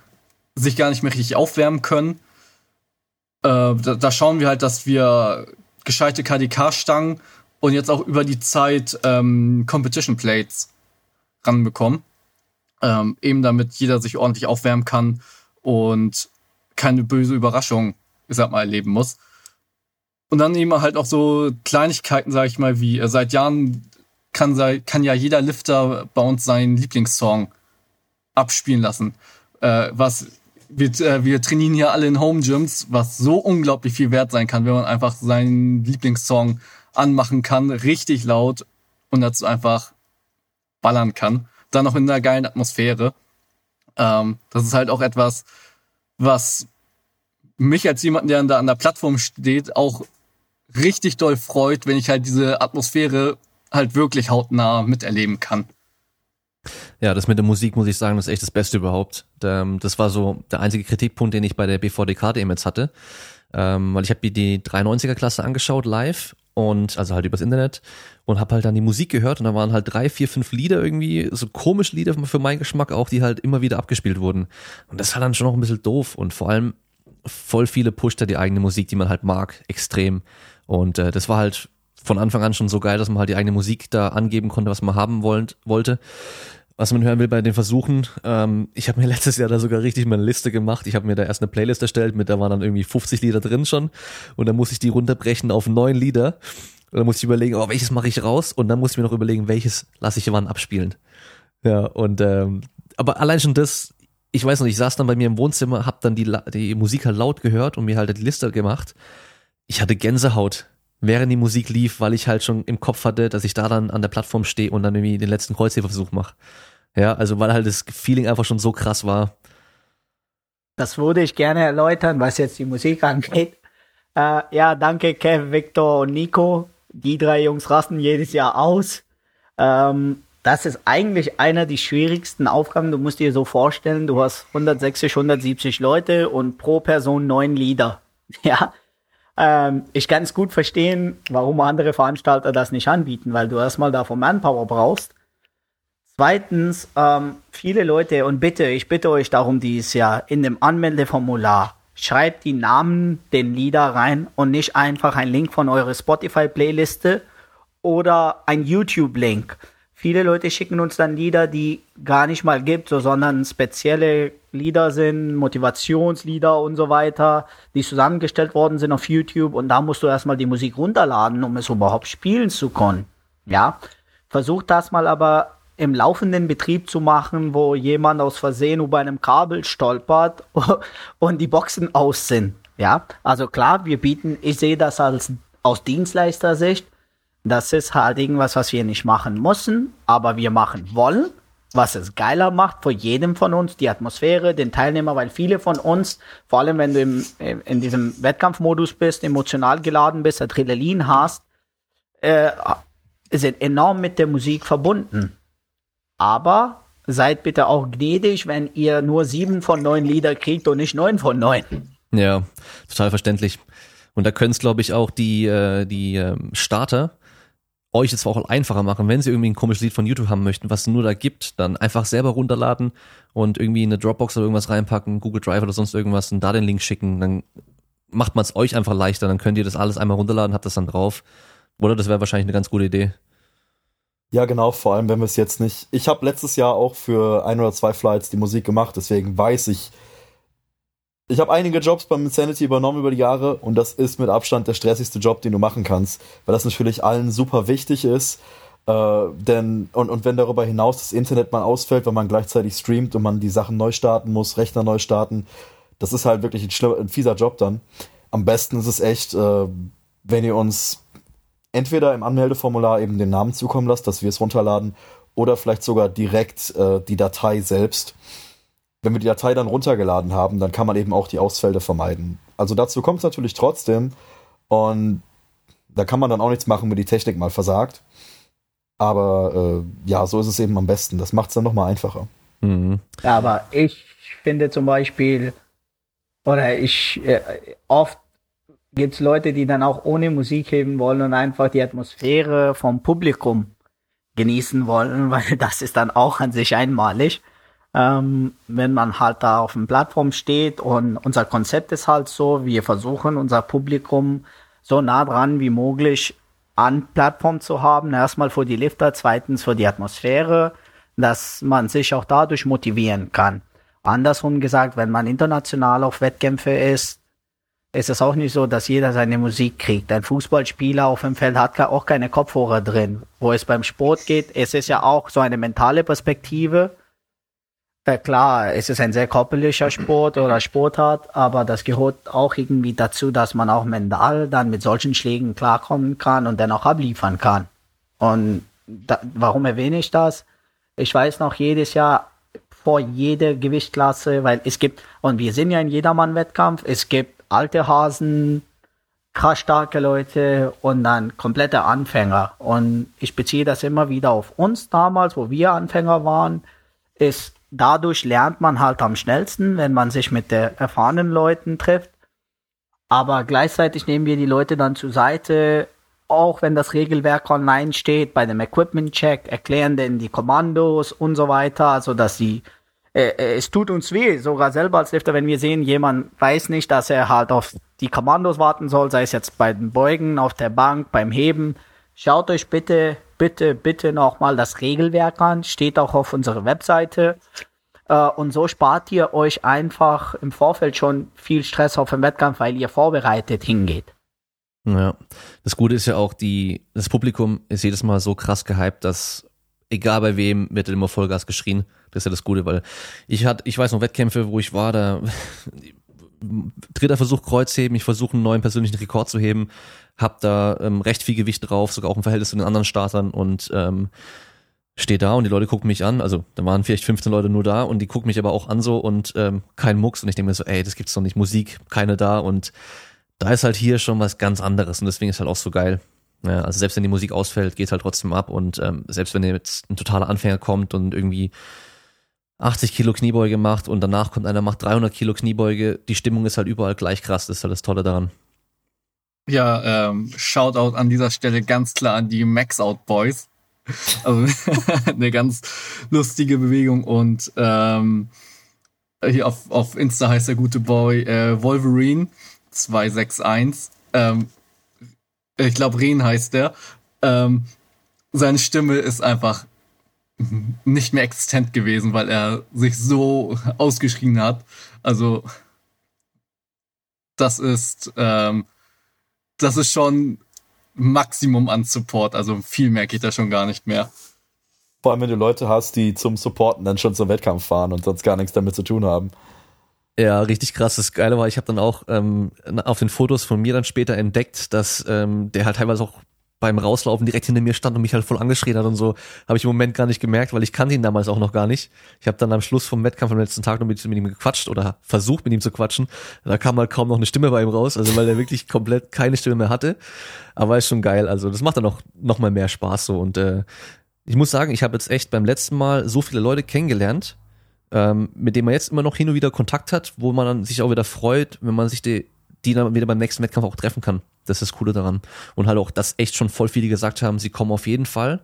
sich gar nicht mehr richtig aufwärmen können. Äh, da, da schauen wir halt, dass wir gescheite KDK-Stangen und jetzt auch über die Zeit ähm, Competition Plates ranbekommen. Ähm, eben damit jeder sich ordentlich aufwärmen kann und keine böse Überraschung, ich sag mal, erleben muss. Und dann eben halt auch so Kleinigkeiten, sag ich mal, wie äh, seit Jahren kann, kann ja jeder Lifter bei uns seinen Lieblingssong abspielen lassen. Äh, was wir, äh, wir trainieren hier alle in Home Gyms, was so unglaublich viel wert sein kann, wenn man einfach seinen Lieblingssong anmachen kann, richtig laut und dazu einfach ballern kann. Dann noch in einer geilen Atmosphäre. Ähm, das ist halt auch etwas, was mich als jemand, der da an der Plattform steht, auch richtig doll freut, wenn ich halt diese Atmosphäre halt wirklich hautnah miterleben kann. Ja, das mit der Musik muss ich sagen, ist echt das Beste überhaupt. Ähm, das war so der einzige Kritikpunkt, den ich bei der BVDK DM jetzt hatte. Ähm, weil ich habe die 93er Klasse angeschaut live und also halt übers Internet und habe halt dann die Musik gehört und da waren halt drei, vier, fünf Lieder irgendwie, so komisch Lieder für meinen Geschmack auch, die halt immer wieder abgespielt wurden. Und das war dann schon noch ein bisschen doof und vor allem voll viele pusht die eigene Musik, die man halt mag, extrem. Und äh, das war halt von Anfang an schon so geil, dass man halt die eigene Musik da angeben konnte, was man haben wollt, wollte. Was man hören will bei den Versuchen. Ähm, ich habe mir [laughs] letztes Jahr da sogar richtig mal eine Liste gemacht. Ich habe mir da erst eine Playlist erstellt, mit da waren dann irgendwie 50 Lieder drin schon. Und dann muss ich die runterbrechen auf neun Lieder. Und dann muss ich überlegen, oh, welches mache ich raus? Und dann muss ich mir noch überlegen, welches lasse ich wann abspielen. Ja, und ähm, aber allein schon das, ich weiß noch, ich saß dann bei mir im Wohnzimmer, hab dann die, die Musik halt laut gehört und mir halt die Liste gemacht. Ich hatte Gänsehaut, während die Musik lief, weil ich halt schon im Kopf hatte, dass ich da dann an der Plattform stehe und dann irgendwie den letzten Kreuzheberversuch mache. Ja, also weil halt das Feeling einfach schon so krass war. Das würde ich gerne erläutern, was jetzt die Musik angeht. Äh, ja, danke Kev, Victor und Nico. Die drei Jungs rasten jedes Jahr aus. Ähm, das ist eigentlich einer der schwierigsten Aufgaben. Du musst dir so vorstellen, du hast 160, 170 Leute und pro Person neun Lieder. [laughs] Ja. Ähm, ich kann gut verstehen, warum andere Veranstalter das nicht anbieten, weil du erstmal davon Manpower brauchst. Zweitens, ähm, viele Leute, und bitte, ich bitte euch darum dieses Jahr, in dem Anmeldeformular, schreibt die Namen den Lieder rein und nicht einfach ein Link von eurer Spotify-Playliste oder ein YouTube-Link Viele Leute schicken uns dann Lieder, die gar nicht mal gibt, so, sondern spezielle Lieder sind, Motivationslieder und so weiter, die zusammengestellt worden sind auf YouTube und da musst du erstmal die Musik runterladen, um es überhaupt spielen zu können. Ja, versuch das mal aber im laufenden Betrieb zu machen, wo jemand aus Versehen über einem Kabel stolpert [laughs] und die Boxen aus sind. Ja, also klar, wir bieten, ich sehe das als aus Dienstleistersicht, das ist halt irgendwas, was wir nicht machen müssen, aber wir machen wollen, was es geiler macht für jedem von uns, die Atmosphäre, den Teilnehmer, weil viele von uns, vor allem wenn du im, in diesem Wettkampfmodus bist, emotional geladen bist, Adrenalin hast, äh, sind enorm mit der Musik verbunden. Aber seid bitte auch gnädig, wenn ihr nur sieben von neun Lieder kriegt und nicht neun von neun. Ja, total verständlich. Und da können es, glaube ich, auch die, äh, die ähm, Starter euch jetzt auch einfacher machen, wenn sie irgendwie ein komisches Lied von YouTube haben möchten, was es nur da gibt, dann einfach selber runterladen und irgendwie in eine Dropbox oder irgendwas reinpacken, Google Drive oder sonst irgendwas und da den Link schicken, dann macht man es euch einfach leichter, dann könnt ihr das alles einmal runterladen, habt das dann drauf. Oder das wäre wahrscheinlich eine ganz gute Idee. Ja, genau, vor allem wenn wir es jetzt nicht. Ich habe letztes Jahr auch für ein oder zwei Flights die Musik gemacht, deswegen weiß ich, ich habe einige Jobs beim Insanity übernommen über die Jahre und das ist mit Abstand der stressigste Job, den du machen kannst, weil das natürlich allen super wichtig ist. Äh, denn, und, und wenn darüber hinaus das Internet mal ausfällt, wenn man gleichzeitig streamt und man die Sachen neu starten muss, Rechner neu starten, das ist halt wirklich ein, ein fieser Job dann. Am besten ist es echt, äh, wenn ihr uns entweder im Anmeldeformular eben den Namen zukommen lasst, dass wir es runterladen, oder vielleicht sogar direkt äh, die Datei selbst wenn wir die Datei dann runtergeladen haben, dann kann man eben auch die Ausfälle vermeiden. Also dazu kommt es natürlich trotzdem und da kann man dann auch nichts machen, wenn die Technik mal versagt. Aber äh, ja, so ist es eben am besten. Das macht es dann nochmal einfacher. Mhm. Ja, aber ich finde zum Beispiel, oder ich, äh, oft gibt es Leute, die dann auch ohne Musik heben wollen und einfach die Atmosphäre vom Publikum genießen wollen, [laughs] weil das ist dann auch an sich einmalig ähm, wenn man halt da auf dem Plattform steht und unser Konzept ist halt so, wir versuchen unser Publikum so nah dran wie möglich an Plattform zu haben. Erstmal für die Lifter, zweitens für die Atmosphäre, dass man sich auch dadurch motivieren kann. Andersrum gesagt, wenn man international auf Wettkämpfe ist, ist es auch nicht so, dass jeder seine Musik kriegt. Ein Fußballspieler auf dem Feld hat auch keine Kopfhörer drin. Wo es beim Sport geht, es ist ja auch so eine mentale Perspektive Ja, klar, es ist ein sehr körperlicher Sport oder Sportart, aber das gehört auch irgendwie dazu, dass man auch mental dann mit solchen Schlägen klarkommen kann und dann auch abliefern kann. Und da, warum erwähne ich das? Ich weiß noch jedes Jahr vor jeder Gewichtsklasse, weil es gibt, und wir sind ja in Jedermann-Wettkampf, es gibt alte Hasen, krass starke Leute und dann komplette Anfänger. Und ich beziehe das immer wieder auf uns damals, wo wir Anfänger waren, ist dadurch lernt man halt am schnellsten, wenn man sich mit der erfahrenen Leuten trifft. Aber gleichzeitig nehmen wir die Leute dann zur Seite, auch wenn das Regelwerk online steht, bei dem Equipment-Check, erklären denn die Kommandos und so weiter, also dass sie äh, äh, es tut uns weh, sogar selber als Lifter, wenn wir sehen, jemand weiß nicht, dass er halt auf die Kommandos warten soll, sei es jetzt bei den Beugen, auf der Bank, beim Heben. Schaut euch bitte bitte, bitte nochmal das Regelwerk an, steht auch auf unserer Webseite. Äh, und so spart ihr euch einfach im Vorfeld schon viel Stress auf den Wettkampf, weil ihr vorbereitet hingeht. Ja, das Gute ist ja auch, die, das Publikum ist jedes Mal so krass gehypt, dass egal bei wem wird immer Vollgas geschrien. Das ist ja das Gute, weil ich hatte, ich weiß noch Wettkämpfe, wo ich war, da [laughs] dritter Versuch Kreuzheben, ich versuche einen neuen persönlichen Rekord zu heben, hab da ähm, recht viel Gewicht drauf, sogar auch im Verhältnis zu den anderen Startern und ähm, stehe da und die Leute gucken mich an, also da waren vielleicht 15 Leute nur da und die gucken mich aber auch an so und ähm, kein Mucks. Und ich denke mir so, ey, das gibt's doch nicht, Musik, keine da. Und da ist halt hier schon was ganz anderes und deswegen ist halt auch so geil. Ja, also selbst wenn die Musik ausfällt, geht's halt trotzdem ab. Und ähm, selbst wenn jetzt ein totaler Anfänger kommt und irgendwie 80 Kilo Kniebeuge macht und danach kommt einer, macht 300 Kilo Kniebeuge, die Stimmung ist halt überall gleich krass, das ist halt das Tolle daran. Ja, ähm, Shoutout an dieser Stelle ganz klar an die Max Out Boys. Also [laughs] eine ganz lustige Bewegung und ähm, hier auf, auf Insta heißt der gute Boy äh, Wolverine 261. Ähm, ich glaube, Ren heißt der. Ähm, seine Stimme ist einfach nicht mehr existent gewesen, weil er sich so ausgeschrien hat. Also das ist ähm, das ist schon Maximum an Support. Also viel mehr geht da schon gar nicht mehr. Vor allem, wenn du Leute hast, die zum Supporten dann schon zum Wettkampf fahren und sonst gar nichts damit zu tun haben. Ja, richtig krass. Das Geile war, ich habe dann auch ähm, auf den Fotos von mir dann später entdeckt, dass ähm, der halt teilweise auch beim Rauslaufen direkt hinter mir stand und mich halt voll angeschrien hat und so, habe ich im Moment gar nicht gemerkt, weil ich kannte ihn damals auch noch gar nicht. Ich habe dann am Schluss vom Wettkampf am letzten Tag noch mit, ihm gequatscht oder versucht mit ihm zu quatschen. Da kam halt kaum noch eine Stimme bei ihm raus, also weil er wirklich [laughs] komplett keine Stimme mehr hatte. Aber ist schon geil, also das macht dann auch noch mal mehr Spaß so und äh, ich muss sagen, ich habe jetzt echt beim letzten Mal so viele Leute kennengelernt, ähm, mit denen man jetzt immer noch hin und wieder Kontakt hat, wo man dann sich auch wieder freut, wenn man sich die, die dann wieder beim nächsten Wettkampf auch treffen kann. Das ist das Coole daran. Und halt auch, dass echt schon voll viele gesagt haben, sie kommen auf jeden Fall,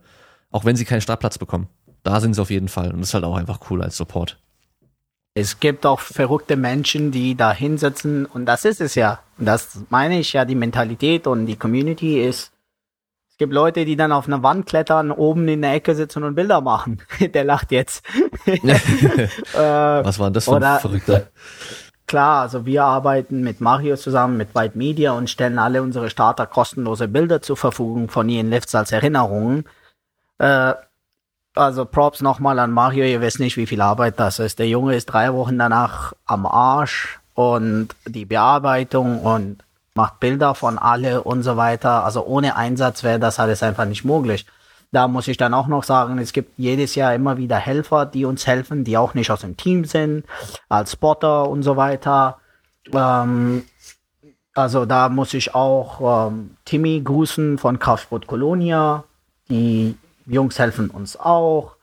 auch wenn sie keinen Startplatz bekommen. Da sind sie auf jeden Fall. Und das ist halt auch einfach cool als Support. Es gibt auch verrückte Menschen, die da hinsetzen und das ist es ja. Und das meine ich ja, die Mentalität und die Community ist, es gibt Leute, die dann auf einer Wand klettern, oben in der Ecke sitzen und Bilder machen. [laughs] der lacht jetzt. [laughs] [laughs] äh, Was war denn das für ein Verrückter? Klar, also wir arbeiten mit Mario zusammen, mit White Media und stellen alle unsere Starter kostenlose Bilder zur Verfügung von ihren Lifts als Erinnerungen. Äh, also Props nochmal an Mario, ihr wisst nicht, wie viel Arbeit das ist. Der Junge ist drei Wochen danach am Arsch und die Bearbeitung und macht Bilder von alle und so weiter. Also ohne Einsatz wäre das alles einfach nicht möglich. Da muss ich dann auch noch sagen, es gibt jedes Jahr immer wieder Helfer, die uns helfen, die auch nicht aus dem Team sind, als Spotter und so weiter. Ähm, also da muss ich auch ähm, Timmy grüßen von Kraftsport Colonia. Die Jungs helfen uns auch.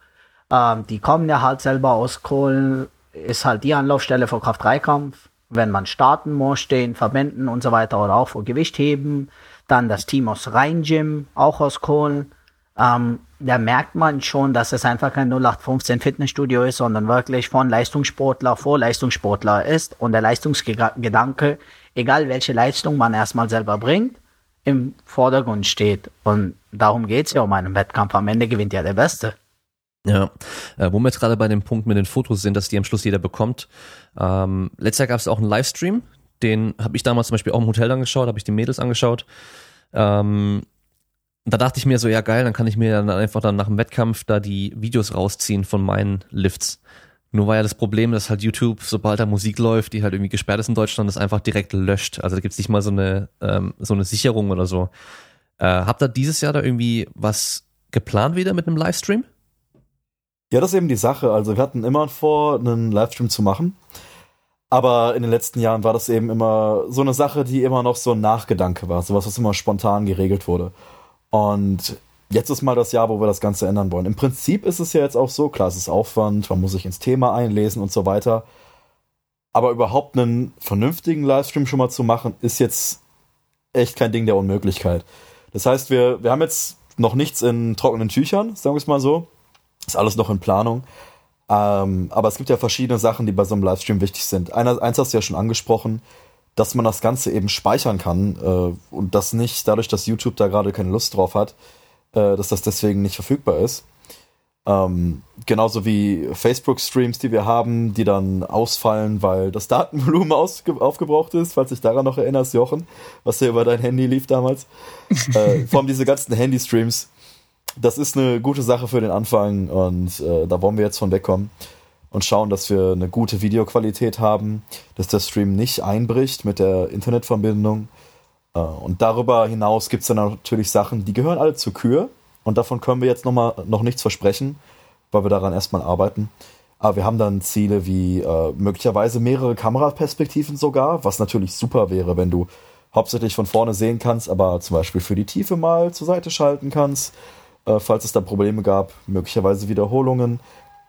Ähm, die kommen ja halt selber aus Köln. Ist halt die Anlaufstelle für Kraft-3-Kampf. Wenn man starten muss, den Verbänden und so weiter oder auch für Gewichtheben. Dann das Team aus Rhein-Gym, auch aus Köln ähm, da merkt man schon, dass es einfach kein 0815 Fitnessstudio ist, sondern wirklich von Leistungssportler vor Leistungssportler ist und der Leistungsgedanke, egal welche Leistung man erstmal selber bringt, im Vordergrund steht. Und darum geht's ja um einen Wettkampf. Am Ende gewinnt ja der Beste. Ja, äh, wo wir jetzt gerade bei dem Punkt mit den Fotos sind, dass die am Schluss jeder bekommt. Ähm, letztes Jahr gab es auch einen Livestream, den habe ich damals zum Beispiel auch im Hotel angeschaut, habe ich die Mädels angeschaut. Ähm, und da dachte ich mir so, ja geil, dann kann ich mir dann einfach dann nach dem Wettkampf da die Videos rausziehen von meinen Lifts. Nur war ja das Problem, dass halt YouTube, sobald da Musik läuft, die halt irgendwie gesperrt ist in Deutschland, das einfach direkt löscht. Also da gibt's nicht mal so eine, ähm, so eine Sicherung oder so. Äh, habt ihr dieses Jahr da irgendwie was geplant wieder mit einem Livestream? Ja, das ist eben die Sache. Also wir hatten immer vor, einen Livestream zu machen. Aber in den letzten Jahren war das eben immer so eine Sache, die immer noch so ein Nachgedanke war. Sowas, was immer spontan geregelt wurde. Und jetzt ist mal das Jahr, wo wir das Ganze ändern wollen. Im Prinzip ist es ja jetzt auch so, klar, es ist Aufwand, man muss sich ins Thema einlesen und so weiter. Aber überhaupt einen vernünftigen Livestream schon mal zu machen, ist jetzt echt kein Ding der Unmöglichkeit. Das heißt, wir, wir haben jetzt noch nichts in trockenen Tüchern, sagen wir es mal so. Ist alles noch in Planung. Ähm, aber es gibt ja verschiedene Sachen, die bei so einem Livestream wichtig sind. Einer, eins hast du ja schon angesprochen, dass man das Ganze eben speichern kann äh, und das nicht dadurch, dass YouTube da gerade keine Lust drauf hat, äh, dass das deswegen nicht verfügbar ist. Ähm, genauso wie Facebook-Streams, die wir haben, die dann ausfallen, weil das Datenvolumen [laughs] aufgebraucht ist, falls dich daran noch erinnerst, Jochen, was ja über dein Handy lief damals. [laughs] äh, vor allem diese ganzen Handy-Streams, das ist eine gute Sache für den Anfang und äh, da wollen wir jetzt von wegkommen und schauen, dass wir eine gute Videoqualität haben, dass der Stream nicht einbricht mit der Internetverbindung äh, und darüber hinaus gibt es dann natürlich Sachen, die gehören alle zur Kür. Und davon können wir jetzt noch, mal, noch nichts versprechen, weil wir daran erstmal arbeiten. Aber wir haben dann Ziele wie äh, möglicherweise mehrere Kameraperspektiven sogar, was natürlich super wäre, wenn du hauptsächlich von vorne sehen kannst, aber zum Beispiel für die Tiefe mal zur Seite schalten kannst, äh, falls es da Probleme gab, möglicherweise Wiederholungen.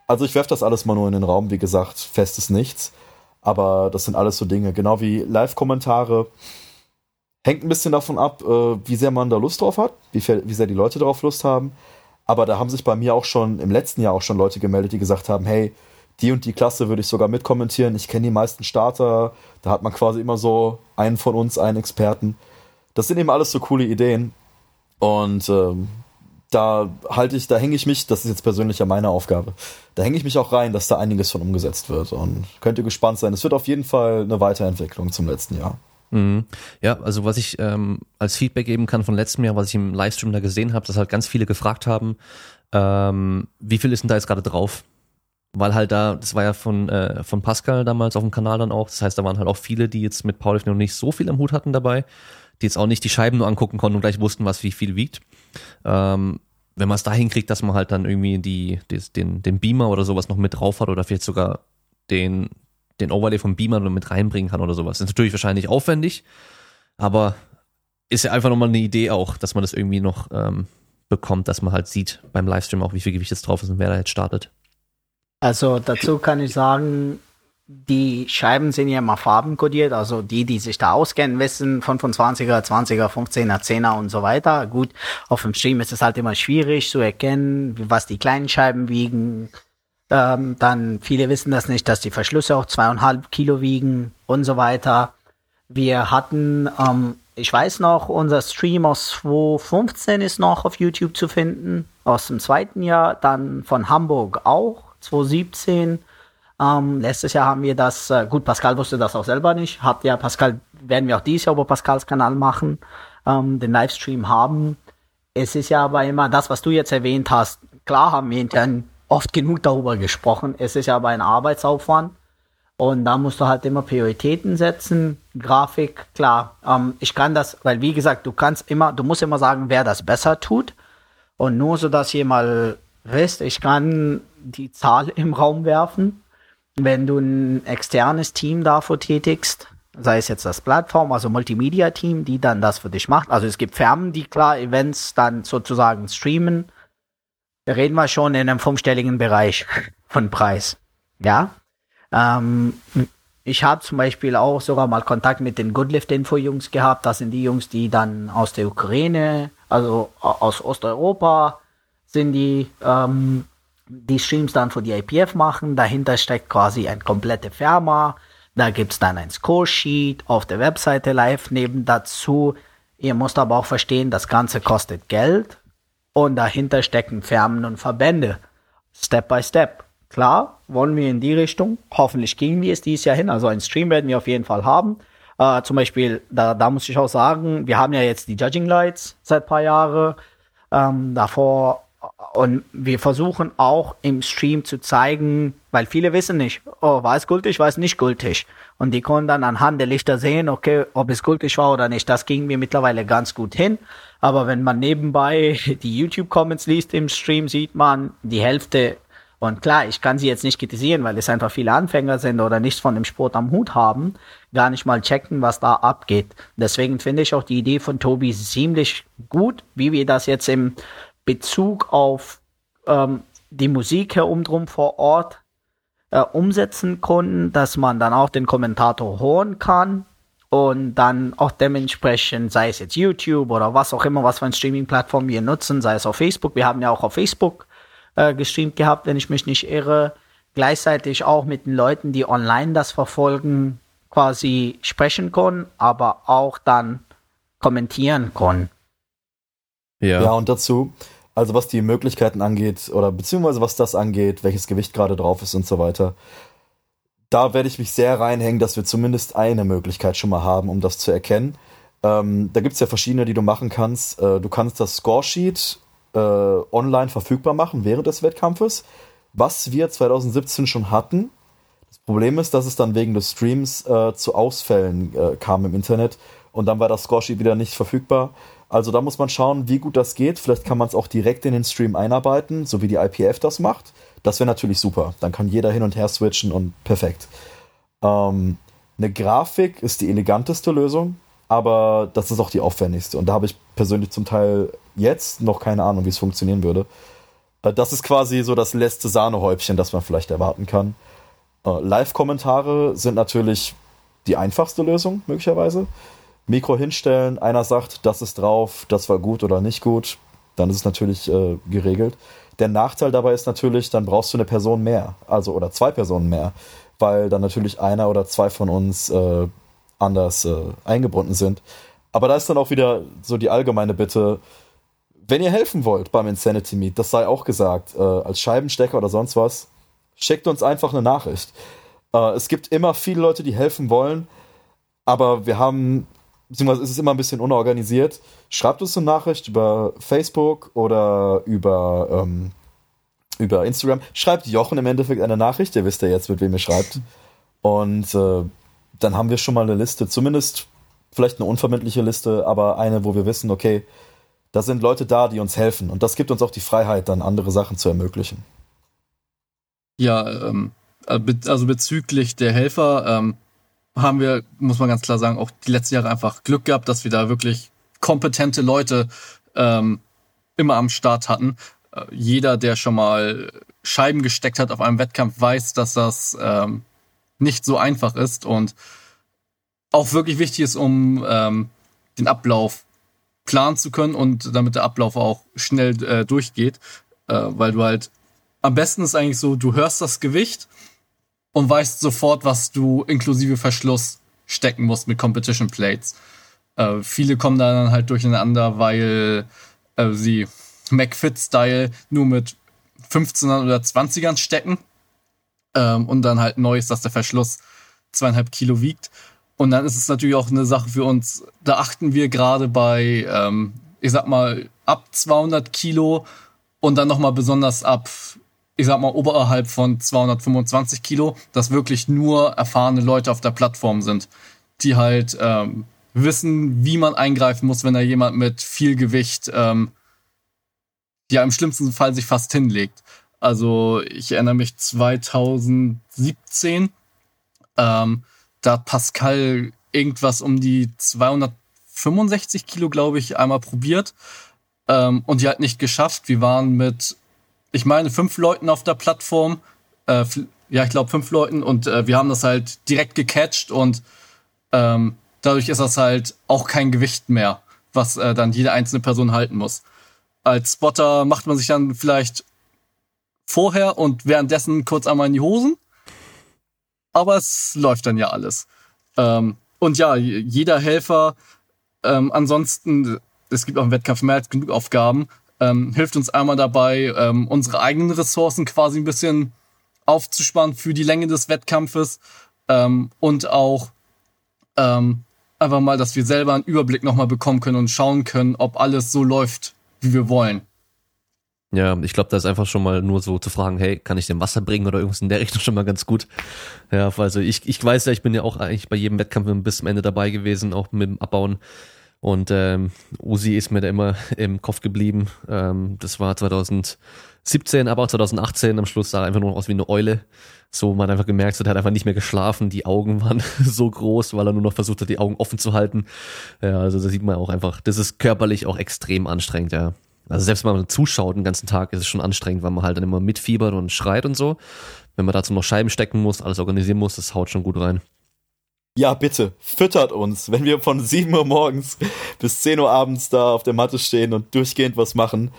Also ich werfe das alles mal nur in den Raum, wie gesagt, festes nichts. Aber das sind alles so Dinge, genau wie Live-Kommentare. Hängt ein bisschen davon ab, äh, wie sehr man da Lust drauf hat, wie, wie sehr die Leute darauf Lust haben. Aber da haben sich bei mir auch schon im letzten Jahr auch schon Leute gemeldet, die gesagt haben, hey, die und die Klasse würde ich sogar mitkommentieren. Ich kenne die meisten Starter. Da hat man quasi immer so einen von uns, einen Experten. Das sind eben alles so coole Ideen. Und ähm, da halte ich, da hänge ich mich, das ist jetzt persönlich ja meine Aufgabe, da hänge ich mich auch rein, dass da einiges von umgesetzt wird. Und könnt ihr gespannt sein. Es wird auf jeden Fall eine Weiterentwicklung zum letzten Jahr. Mhm. Ja, also was ich ähm, als Feedback geben kann von letztem Jahr, was ich im Livestream da gesehen habe, dass halt ganz viele gefragt haben, ähm, wie viel ist denn da jetzt gerade drauf? Weil halt da, das war ja von, äh, von Pascal damals auf dem Kanal dann auch, das heißt, da waren halt auch viele, die jetzt mit Powerlifting noch nicht so viel am Hut hatten dabei, die jetzt auch nicht die Scheiben nur angucken konnten und gleich wussten, was wie viel wiegt. Ähm, wenn man es da hinkriegt, dass man halt dann irgendwie die, die, den, den Beamer oder sowas noch mit drauf hat oder vielleicht sogar den, den Overlay vom Beamer mit reinbringen kann oder sowas. Das ist natürlich wahrscheinlich aufwendig, aber ist ja einfach nochmal eine Idee auch, dass man das irgendwie noch ähm, bekommt, dass man halt sieht beim Livestream auch, wie viel Gewicht jetzt drauf ist und wer da jetzt startet. Also dazu kann ich sagen, die Scheiben sind ja immer farbenkodiert, also die, die sich da auskennen, wissen 25er, 20er, 15er, 10er und so weiter. Gut, auf dem Stream ist es halt immer schwierig zu erkennen, was die kleinen Scheiben wiegen, ähm, dann viele wissen das nicht, dass die Verschlüsse auch zweieinhalb Kilo wiegen und so weiter. Wir hatten, ähm, ich weiß noch, unser Stream aus 2015 ist noch auf YouTube zu finden, aus dem zweiten Jahr, dann von Hamburg auch, 2017. Ähm, letztes Jahr haben wir das, äh, gut, Pascal wusste das auch selber nicht, hat ja Pascal, werden wir auch dieses Jahr über Pascals Kanal machen, ähm, den Livestream haben. Es ist ja aber immer das, was du jetzt erwähnt hast. Klar haben wir intern oft genug darüber gesprochen. Es ist aber ein Arbeitsaufwand. Und da musst du halt immer Prioritäten setzen. Grafik, klar. Ähm, ich kann das, weil wie gesagt, du kannst immer, du musst immer sagen, wer das besser tut. Und nur so, dass ihr mal wisst, ich kann die Zahl [laughs] im Raum werfen. Wenn du ein externes Team davor tätigst, sei es jetzt das Plattform, also Multimedia-Team, die dann das für dich macht. Also es gibt Firmen, die klar Events dann sozusagen streamen reden wir schon in einem fünfstelligen Bereich von Preis. Ja. Ähm, ich habe zum Beispiel auch sogar mal Kontakt mit den Goodlift-Info-Jungs gehabt. Das sind die Jungs, die dann aus der Ukraine, also aus Osteuropa, sind die, ähm, die Streams dann für die IPF machen. Dahinter steckt quasi eine komplette Firma. Da gibt's dann ein Score-Sheet auf der Webseite live neben dazu. Ihr müsst aber auch verstehen, das Ganze kostet Geld. Und dahinter stecken Firmen und Verbände. Step by Step. Klar, wollen wir in die Richtung. Hoffentlich gehen wir es dieses Jahr hin. Also ein Stream werden wir auf jeden Fall haben. Äh, zum Beispiel, da, da muss ich auch sagen, wir haben ja jetzt die Judging Lights seit paar Jahren. Ähm, davor und wir versuchen auch im Stream zu zeigen, weil viele wissen nicht, oh, war es gültig, war es nicht gültig. Und die können dann anhand der Lichter sehen, okay, ob es gültig war oder nicht. Das ging mir mittlerweile ganz gut hin. Aber wenn man nebenbei [laughs] die YouTube-Comments liest im Stream, sieht man die Hälfte. Und klar, ich kann sie jetzt nicht kritisieren, weil es einfach viele Anfänger sind oder nichts von dem Sport am Hut haben, gar nicht mal checken, was da abgeht. Deswegen finde ich auch die Idee von Tobi ziemlich gut, wie wir das jetzt im Bezug auf ähm, die Musik herumdrum vor Ort äh, umsetzen konnten, dass man dann auch den Kommentator hören kann und dann auch dementsprechend, sei es jetzt YouTube oder was auch immer, was für eine Streaming-Plattform wir nutzen, sei es auf Facebook. Wir haben ja auch auf Facebook äh, gestreamt gehabt, wenn ich mich nicht irre. Gleichzeitig auch mit den Leuten, die online das verfolgen, quasi sprechen können, aber auch dann kommentieren können. Ja. ja, und dazu, also was die Möglichkeiten angeht, oder beziehungsweise was das angeht, welches Gewicht gerade drauf ist und so weiter, da werde ich mich sehr reinhängen, dass wir zumindest eine Möglichkeit schon mal haben, um das zu erkennen. Ähm, da gibt es ja verschiedene, die du machen kannst. Äh, du kannst das Scoresheet äh, online verfügbar machen während des Wettkampfes, was wir 2017 schon hatten. Das Problem ist, dass es dann wegen des Streams äh, zu Ausfällen äh, kam im Internet und dann war das Scoresheet wieder nicht verfügbar. Also da muss man schauen, wie gut das geht. Vielleicht kann man es auch direkt in den Stream einarbeiten, so wie die IPF das macht. Das wäre natürlich super. Dann kann jeder hin und her switchen und perfekt. Ähm, eine Grafik ist die eleganteste Lösung, aber das ist auch die aufwendigste. Und da habe ich persönlich zum Teil jetzt noch keine Ahnung, wie es funktionieren würde. Äh, das ist quasi so das letzte Sahnehäubchen, das man vielleicht erwarten kann. Äh, Live-Kommentare sind natürlich die einfachste Lösung, möglicherweise. Mikro hinstellen, einer sagt, das ist drauf, das war gut oder nicht gut, dann ist es natürlich äh, geregelt. Der Nachteil dabei ist natürlich, dann brauchst du eine Person mehr, also oder zwei Personen mehr, weil dann natürlich einer oder zwei von uns äh, anders äh, eingebunden sind. Aber da ist dann auch wieder so die allgemeine Bitte, wenn ihr helfen wollt beim Insanity Meet, das sei auch gesagt, äh, als Scheibenstecker oder sonst was, schickt uns einfach eine Nachricht. Äh, es gibt immer viele Leute, die helfen wollen, aber wir haben beziehungsweise ist es immer ein bisschen unorganisiert. Schreibt uns eine Nachricht über Facebook oder über, ähm, über Instagram. Schreibt Jochen im Endeffekt eine Nachricht, ihr wisst ja jetzt, mit wem ihr schreibt. Und äh, dann haben wir schon mal eine Liste, zumindest vielleicht eine unverbindliche Liste, aber eine, wo wir wissen, okay, da sind Leute da, die uns helfen. Und das gibt uns auch die Freiheit, dann andere Sachen zu ermöglichen. Ja, ähm, äh, also bezüglich der Helfer, ähm, haben wir, muss man ganz klar sagen, auch die letzten Jahre einfach Glück gehabt, dass wir da wirklich kompetente Leute ähm, immer am Start hatten. Äh, jeder, der schon mal Scheiben gesteckt hat auf einem Wettkampf, weiß, dass das ähm, nicht so einfach ist und auch wirklich wichtig ist, um ähm, den Ablauf planen zu können und damit der Ablauf auch schnell äh, durchgeht, äh, weil du halt am besten ist eigentlich so, du hörst das Gewicht und weißt sofort, was du inklusive Verschluss stecken musst mit Competition Plates. Äh, viele kommen dann halt durcheinander, weil äh, sie McFit-Style nur mit 15ern oder 20ern stecken. Ähm, und dann halt neu ist, dass der Verschluss zweieinhalb Kilo wiegt. Und dann ist es natürlich auch eine Sache für uns, da achten wir gerade bei, ähm, ich sag mal, ab 200 Kilo und dann nochmal besonders ab ich sag mal, oberhalb von 225 Kilo, dass wirklich nur erfahrene Leute auf der Plattform sind, die halt ähm, wissen, wie man eingreifen muss, wenn da jemand mit viel Gewicht, ähm, ja, im schlimmsten Fall sich fast hinlegt. Also ich erinnere mich 2017, ähm, da hat Pascal irgendwas um die 265 Kilo, glaube ich, einmal probiert ähm, und die halt nicht geschafft. Wir waren mit ich meine, fünf Leuten auf der Plattform. Äh, ja, ich glaube fünf Leuten und äh, wir haben das halt direkt gecatcht und ähm, dadurch ist das halt auch kein Gewicht mehr, was äh, dann jede einzelne Person halten muss. Als Spotter macht man sich dann vielleicht vorher und währenddessen kurz einmal in die Hosen. Aber es läuft dann ja alles. Ähm, und ja, jeder Helfer, ähm, ansonsten, es gibt auch im Wettkampf mehr als genug Aufgaben ähm, hilft uns einmal dabei, ähm, unsere eigenen Ressourcen quasi ein bisschen aufzuspannen für die Länge des Wettkampfes ähm, und auch ähm, einfach mal, dass wir selber einen Überblick nochmal bekommen können und schauen können, ob alles so läuft, wie wir wollen. Ja, ich glaube, da ist einfach schon mal nur so zu fragen, hey, kann ich dem Wasser bringen oder irgendwas in der [laughs] Richtung schon mal ganz gut. Ja, also ich, ich weiß ja, ich bin ja auch eigentlich bei jedem Wettkampf bis zum Ende dabei gewesen, auch mit dem Abbauen. Und ähm, Usi ist mir da immer [laughs] im Kopf geblieben. Ähm, das war 2017, aber auch 2018. Am Schluss sah er einfach nur aus wie eine Eule. So, man hat einfach gemerkt, er hat einfach nicht mehr geschlafen. Die Augen [laughs] waren so groß, weil er nur noch versucht hat, die Augen offen zu halten. Ja, also da sieht man auch einfach, das ist körperlich auch extrem anstrengend, ja. Also selbst wenn man zuschaut den ganzen Tag, ist es schon anstrengend, weil man halt dann immer mitfiebert und schreit und so. Wenn man dazu noch Scheiben stecken muss, alles organisieren muss, das haut schon gut rein. Ja, bitte, füttert uns, wenn wir von 7 Uhr morgens bis 10 Uhr abends da auf der Matte stehen und durchgehend was machen.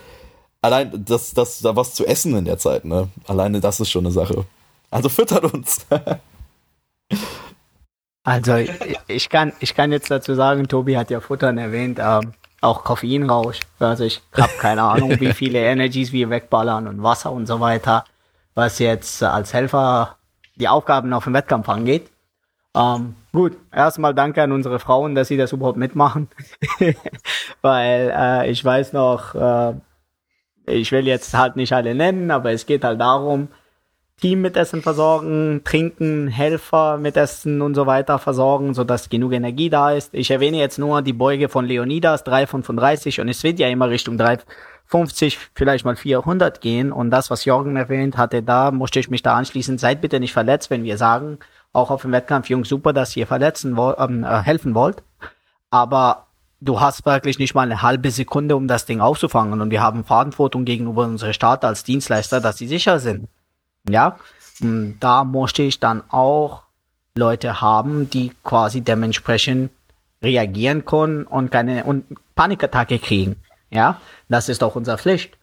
Allein, dass das, da was zu essen in der Zeit, ne? Alleine das ist schon eine Sache. Also füttert uns. [laughs] also ich kann, ich kann jetzt dazu sagen, Tobi hat ja Futtern erwähnt. Ähm, auch Koffeinrausch. Also ich habe keine Ahnung, wie [laughs] viele Energies wir wegballern und Wasser und so weiter, was jetzt als Helfer die Aufgaben auf dem Wettkampf angeht. Ähm, gut, erstmal danke an unsere Frauen, dass sie das überhaupt mitmachen, [laughs] weil äh, ich weiß noch, äh, ich will jetzt halt nicht alle nennen, aber es geht halt darum, Team mit Essen versorgen, trinken, Helfer mit Essen und so weiter versorgen, sodass genug Energie da ist. Ich erwähne jetzt nur die Beuge von Leonidas, 335 und es wird ja immer Richtung 350, vielleicht mal 400 gehen und das, was Jorgen erwähnt hatte, da musste ich mich da anschließen. Seid bitte nicht verletzt, wenn wir sagen, auch auf dem Wettkampf, Jungs, super, dass ihr verletzen wollt, ähm, äh, helfen wollt, aber du hast wirklich nicht mal eine halbe Sekunde, um das Ding aufzufangen und wir haben Verantwortung gegenüber unsere Starter als Dienstleister, dass sie sicher sind. Ja, hm, da musste ich dann auch Leute haben, die quasi dementsprechend reagieren können und keine und Panikattacke kriegen. Ja, das ist auch unsere Pflicht.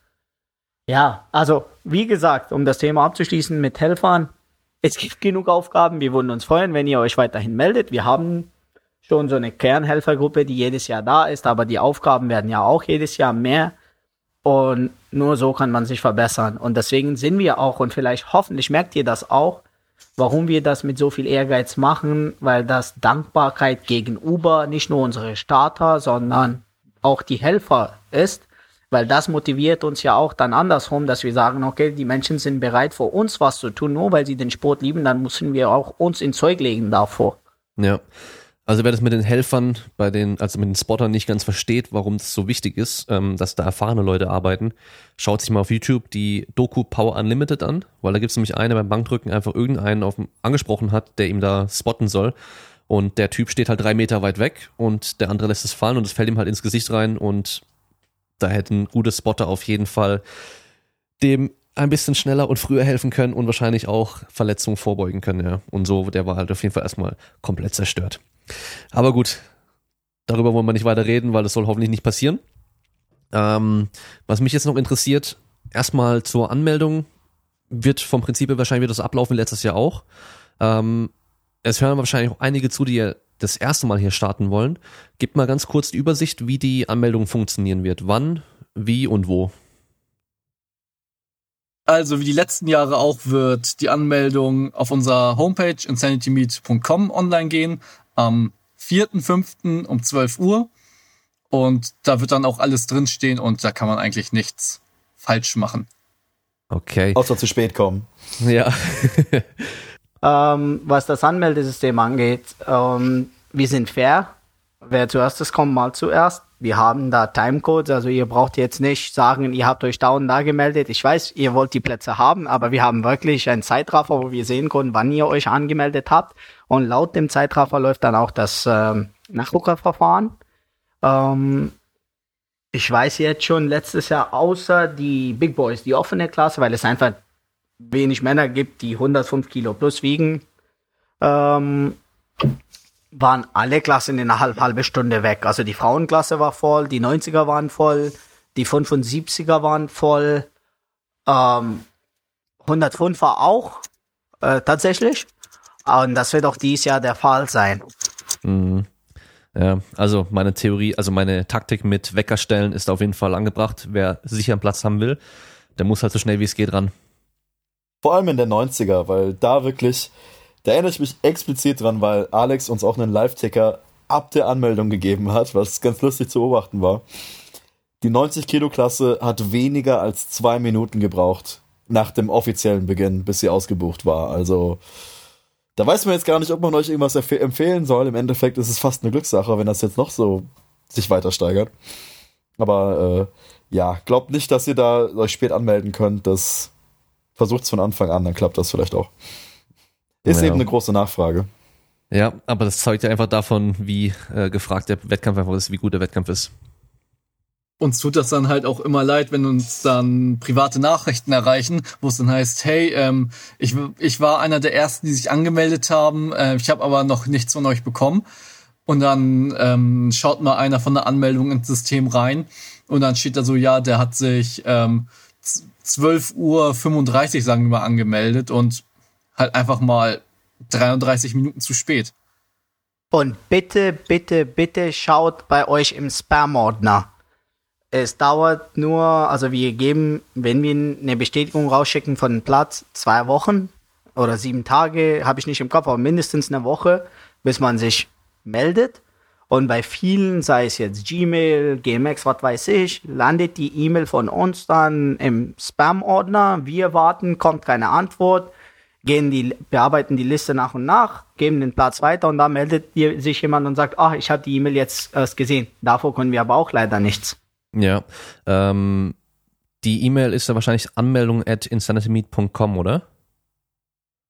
Ja, also wie gesagt, um das Thema abzuschließen mit Helfern, es gibt genug Aufgaben. Wir würden uns freuen, wenn ihr euch weiterhin meldet. Wir haben schon so eine Kernhelfergruppe, die jedes Jahr da ist, aber die Aufgaben werden ja auch jedes Jahr mehr. Und nur so kann man sich verbessern. Und deswegen sind wir auch, und vielleicht hoffentlich merkt ihr das auch, warum wir das mit so viel Ehrgeiz machen, weil das Dankbarkeit gegenüber nicht nur unsere Starter, sondern auch die Helfer ist. Weil das motiviert uns ja auch dann andersrum, dass wir sagen, okay, die Menschen sind bereit, für uns was zu tun, nur weil sie den Sport lieben, dann müssen wir auch uns in Zeug legen davor. Ja. Also wer das mit den Helfern, bei den, also mit den Spottern nicht ganz versteht, warum es so wichtig ist, ähm, dass da erfahrene Leute arbeiten, schaut sich mal auf YouTube die Doku Power Unlimited an, weil da gibt es nämlich eine beim Bankdrücken einfach irgendeinen auf, angesprochen hat, der ihm da spotten soll. Und der Typ steht halt drei Meter weit weg und der andere lässt es fallen und es fällt ihm halt ins Gesicht rein und da hätten gute Spotter auf jeden Fall dem ein bisschen schneller und früher helfen können und wahrscheinlich auch Verletzungen vorbeugen können, ja. Und so, der war halt auf jeden Fall erstmal komplett zerstört. Aber gut, darüber wollen wir nicht weiter reden, weil das soll hoffentlich nicht passieren. Ähm, was mich jetzt noch interessiert, erstmal zur Anmeldung wird vom Prinzip wahrscheinlich wird das ablaufen letztes Jahr auch. Ähm, es hören wahrscheinlich auch einige zu, die das erste Mal hier starten wollen. Gib mal ganz kurz die Übersicht, wie die Anmeldung funktionieren wird. Wann, wie und wo. Also wie die letzten Jahre auch wird die Anmeldung auf unserer Homepage insanitymeet.com online gehen am 4.5. um 12 Uhr. Und da wird dann auch alles drinstehen und da kann man eigentlich nichts falsch machen. Okay. Außer zu spät kommen. Ja. [laughs] ähm, was das Anmeldesystem angeht, ähm, wir sind fair. Wer zuerst ist, kommt mal zuerst. Wir haben da Timecodes, also ihr braucht jetzt nicht sagen, ihr habt euch da und da gemeldet. Ich weiß, ihr wollt die Plätze haben, aber wir haben wirklich einen Zeitraffer, wo wir sehen können, wann ihr euch angemeldet habt. Und laut dem Zeitraffer läuft dann auch das ähm, Nachrückerverfahren. Ähm, ich weiß jetzt schon letztes Jahr, außer die Big Boys, die offene Klasse, weil es einfach wenig Männer gibt, die 105 Kilo plus wiegen, ähm, waren alle Klassen in einer halb, halbe Stunde weg. Also die Frauenklasse war voll, die 90er waren voll, die 75er waren voll, ähm, 105er auch, äh, tatsächlich. Und das wird auch dieses Jahr der Fall sein. Mhm. Ja, also meine Theorie, also meine Taktik mit Weckerstellen ist auf jeden Fall angebracht. Wer sicher einen Platz haben will, der muss halt so schnell wie es geht ran. Vor allem in der 90er, weil da wirklich, da erinnere ich mich explizit dran, weil Alex uns auch einen Live-Ticker ab der Anmeldung gegeben hat, was ganz lustig zu beobachten war. Die 90-Kilo-Klasse hat weniger als zwei Minuten gebraucht nach dem offiziellen Beginn, bis sie ausgebucht war. Also da weiß man jetzt gar nicht, ob man euch irgendwas empfehlen soll. Im Endeffekt ist es fast eine Glückssache, wenn das jetzt noch so sich weiter steigert. Aber äh, ja, glaubt nicht, dass ihr da euch spät anmelden könnt. Das versucht es von Anfang an, dann klappt das vielleicht auch. Ist ja. eben eine große Nachfrage. Ja, aber das zeugt ja einfach davon, wie äh, gefragt der Wettkampf einfach ist, wie gut der Wettkampf ist. Uns tut das dann halt auch immer leid, wenn uns dann private Nachrichten erreichen, wo es dann heißt, hey, ähm, ich, ich war einer der ersten, die sich angemeldet haben, äh, ich habe aber noch nichts von euch bekommen. Und dann ähm, schaut mal einer von der Anmeldung ins System rein und dann steht da so, ja, der hat sich ähm, 12 Uhr 35, sagen wir mal, angemeldet und halt einfach mal 33 Minuten zu spät. Und bitte, bitte, bitte schaut bei euch im Spam-Ordner. Es dauert nur, also wir geben, wenn wir eine Bestätigung rausschicken von einem Platz, zwei Wochen oder sieben Tage, habe ich nicht im Kopf, aber mindestens eine Woche, bis man sich meldet. Und bei vielen, sei es jetzt Gmail, GMX, was weiß ich, landet die E-Mail von uns dann im Spam-Ordner. Wir warten, kommt keine Antwort, gehen die, bearbeiten die Liste nach und nach, geben den Platz weiter und dann meldet sich jemand und sagt, ach, ich habe die E-Mail jetzt erst gesehen. Davor können wir aber auch leider nichts. Ja, ähm, die E-Mail ist ja wahrscheinlich anmeldung at insanitymeet.com, oder?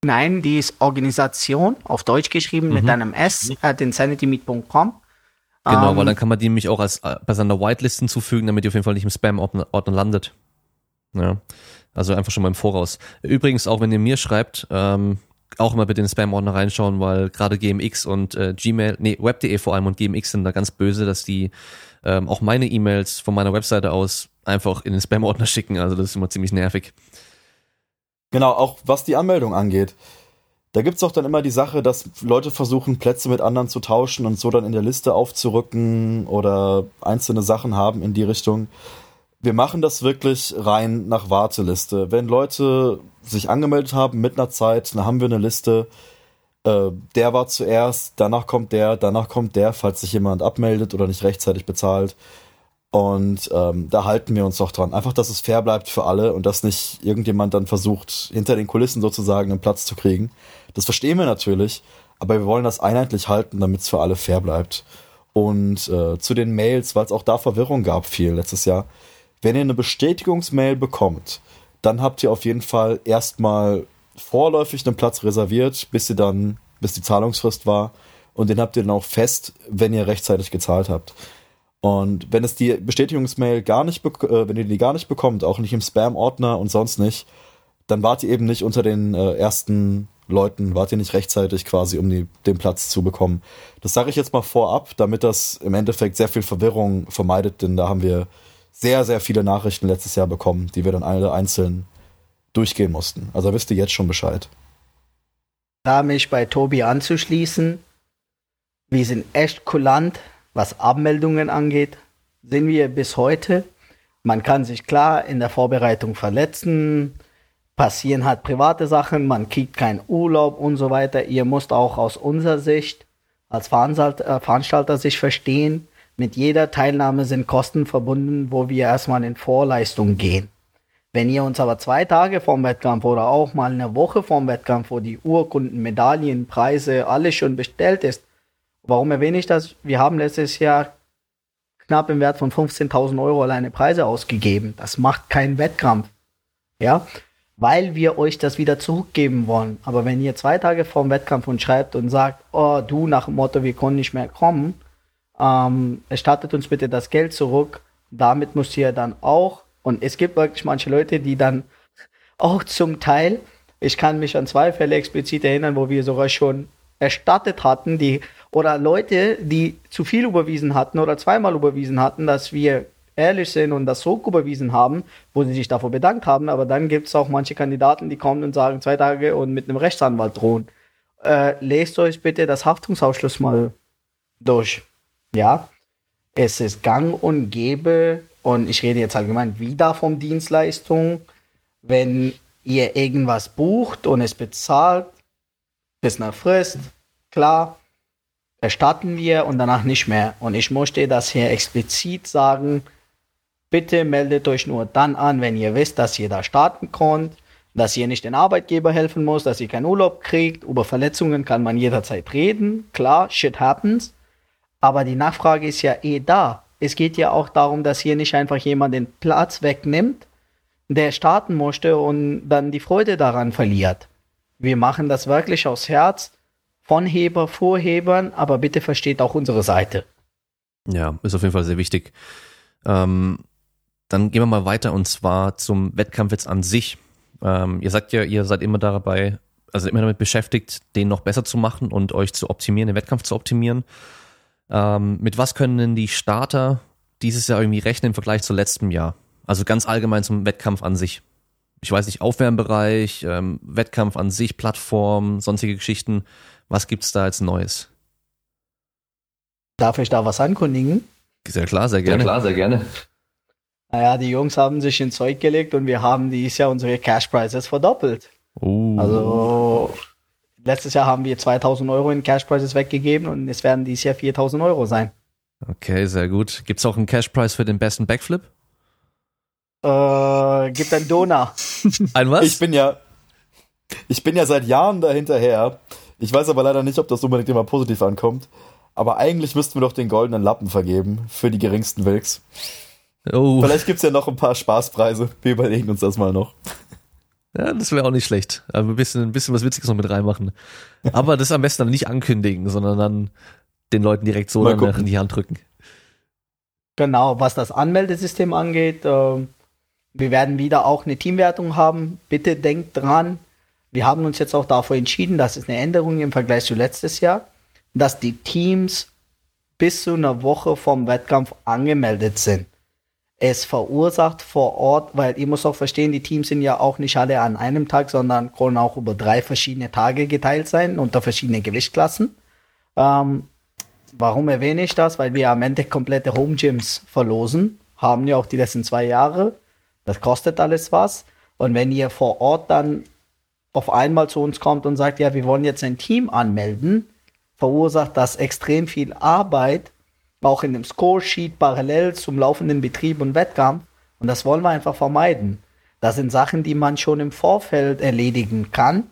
Nein, die ist Organisation, auf Deutsch geschrieben, mhm. mit einem S, at insanitymeet.com. Genau, um, weil ähm, dann kann man die nämlich auch als, bei seiner Whitelist hinzufügen, damit die auf jeden Fall nicht im Spam-Ordner landet. Ja, also einfach schon mal im Voraus. Übrigens, auch wenn ihr mir schreibt, ähm, auch immer bitte in den Spam-Ordner reinschauen, weil gerade GMX und äh, Gmail, nee, Web.de vor allem und GMX sind da ganz böse, dass die ähm, auch meine E-Mails von meiner Webseite aus einfach in den Spam-Ordner schicken. Also das ist immer ziemlich nervig. Genau, auch was die Anmeldung angeht. Da gibt's auch dann immer die Sache, dass Leute versuchen, Plätze mit anderen zu tauschen und so dann in der Liste aufzurücken oder einzelne Sachen haben in die Richtung. Wir machen das wirklich rein nach Warteliste. Wenn Leute sich angemeldet haben mit einer Zeit, dann haben wir eine Liste. Äh, der war zuerst, danach kommt der, danach kommt der, falls sich jemand abmeldet oder nicht rechtzeitig bezahlt. Und ähm, da halten wir uns doch dran. Einfach, dass es fair bleibt für alle und dass nicht irgendjemand dann versucht, hinter den Kulissen sozusagen einen Platz zu kriegen. Das verstehen wir natürlich, aber wir wollen das einheitlich halten, damit es für alle fair bleibt. Und äh, zu den Mails, weil es auch da Verwirrung gab viel letztes Jahr. Wenn ihr eine Bestätigungsmail bekommt, dann habt ihr auf jeden Fall erstmal vorläufig einen Platz reserviert, bis ihr dann, bis die Zahlungsfrist war. Und den habt ihr dann auch fest, wenn ihr rechtzeitig gezahlt habt. Und wenn es die Bestätigungsmail gar nicht, äh, wenn ihr die gar nicht bekommt, auch nicht im Spam-Ordner und sonst nicht, dann wart ihr eben nicht unter den äh, ersten Leuten, wart ihr nicht rechtzeitig quasi, um die, den Platz zu bekommen. Das sage ich jetzt mal vorab, damit das im Endeffekt sehr viel Verwirrung vermeidet, denn da haben wir sehr, sehr viele Nachrichten letztes Jahr bekommen, die wir dann alle einzeln durchgehen mussten. Also wisst ihr jetzt schon Bescheid. Da mich bei Tobi anzuschließen, wir sind echt kulant, was Abmeldungen angeht, sind wir bis heute. Man kann sich klar in der Vorbereitung verletzen, passieren halt private Sachen, man kriegt keinen Urlaub und so weiter. Ihr müsst auch aus unserer Sicht als Veranstalter, äh, Veranstalter sich verstehen, mit jeder Teilnahme sind Kosten verbunden, wo wir erstmal in Vorleistung gehen. Wenn ihr uns aber zwei Tage vorm Wettkampf oder auch mal eine Woche vorm Wettkampf, wo die Urkunden, Medaillen, Preise, alles schon bestellt ist, Warum erwähne ich das? Wir haben letztes Jahr knapp im Wert von 15.000 Euro alleine Preise ausgegeben. Das macht keinen Wettkampf. Ja, weil wir euch das wieder zurückgeben wollen. Aber wenn ihr zwei Tage vorm Wettkampf und schreibt und sagt, oh, du nach dem Motto, wir können nicht mehr kommen, ähm, erstattet uns bitte das Geld zurück. Damit müsst ihr dann auch, und es gibt wirklich manche Leute, die dann [laughs] auch zum Teil, ich kann mich an zwei Fälle explizit erinnern, wo wir sogar schon erstattet hatten, die oder Leute, die zu viel überwiesen hatten oder zweimal überwiesen hatten, dass wir ehrlich sind und das so überwiesen haben, wo sie sich davor bedankt haben, aber dann gibt es auch manche Kandidaten, die kommen und sagen zwei Tage und mit einem Rechtsanwalt drohen. Äh, lest euch bitte das Haftungsausschluss mal durch. Ja, es ist gang und gäbe und ich rede jetzt allgemein wieder vom Dienstleistung, wenn ihr irgendwas bucht und es bezahlt bis nach Frist, klar, erstatten wir und danach nicht mehr. Und ich möchte das hier explizit sagen, bitte meldet euch nur dann an, wenn ihr wisst, dass ihr da starten könnt, dass ihr nicht den Arbeitgeber helfen muss, dass ihr keinen Urlaub kriegt. Über Verletzungen kann man jederzeit reden. Klar, shit happens. Aber die Nachfrage ist ja eh da. Es geht ja auch darum, dass hier nicht einfach jemand den Platz wegnimmt, der starten musste und dann die Freude daran verliert. Wir machen das wirklich aus Herz, von Heber, Vorhebern, aber bitte versteht auch unsere Seite. Ja, ist auf jeden Fall sehr wichtig. Ähm, dann gehen wir mal weiter und zwar zum Wettkampf jetzt an sich. Ähm, ihr sagt ja, ihr seid immer dabei, also immer damit beschäftigt, den noch besser zu machen und euch zu optimieren, den Wettkampf zu optimieren. Ähm, mit was können denn die Starter dieses Jahr irgendwie rechnen im Vergleich zu letztem Jahr? Also ganz allgemein zum Wettkampf an sich. Ich weiß nicht, Aufwärmbereich, ähm, Wettkampf an sich, Plattform, sonstige Geschichten. Was gibt's da als Neues? Darf ich da was ankündigen? Sehr klar, sehr gerne. Sehr klar, sehr gerne. Naja, die Jungs haben sich ins Zeug gelegt und wir haben dieses Jahr unsere Cash Prizes verdoppelt. Uh. Also letztes Jahr haben wir 2000 Euro in Cash Prizes weggegeben und es werden dieses Jahr 4000 Euro sein. Okay, sehr gut. Gibt's auch einen Cash Prize für den besten Backflip? Äh, gibt ein Donor. [laughs] Ein was? Ich bin ja, ich bin ja seit Jahren dahinterher. Ich weiß aber leider nicht, ob das unbedingt immer positiv ankommt. Aber eigentlich müssten wir doch den goldenen Lappen vergeben für die geringsten Wilks. Oh. Vielleicht gibt's ja noch ein paar Spaßpreise. Wir überlegen uns das mal noch. Ja, das wäre auch nicht schlecht. Aber ein bisschen, ein bisschen was Witziges noch mit reinmachen. Aber das am besten dann nicht ankündigen, sondern dann den Leuten direkt so in die Hand drücken. Genau, was das Anmeldesystem angeht, äh, wir werden wieder auch eine Teamwertung haben. Bitte denkt dran, wir haben uns jetzt auch dafür entschieden, das ist eine Änderung im Vergleich zu letztes Jahr, dass die Teams bis zu einer Woche vom Wettkampf angemeldet sind. Es verursacht vor Ort, weil ihr müsst auch verstehen, die Teams sind ja auch nicht alle an einem Tag, sondern können auch über drei verschiedene Tage geteilt sein, unter verschiedene Gewichtsklassen. Ähm, Warum erwähne ich das? Weil wir am Ende komplette Home Gyms verlosen. Haben ja auch die letzten zwei Jahre. Das kostet alles was. Und wenn ihr vor Ort dann auf einmal zu uns kommt und sagt, ja, wir wollen jetzt ein Team anmelden, verursacht das extrem viel Arbeit, auch in dem Scoresheet parallel zum laufenden Betrieb und Wettkampf. Und das wollen wir einfach vermeiden. Das sind Sachen, die man schon im Vorfeld erledigen kann.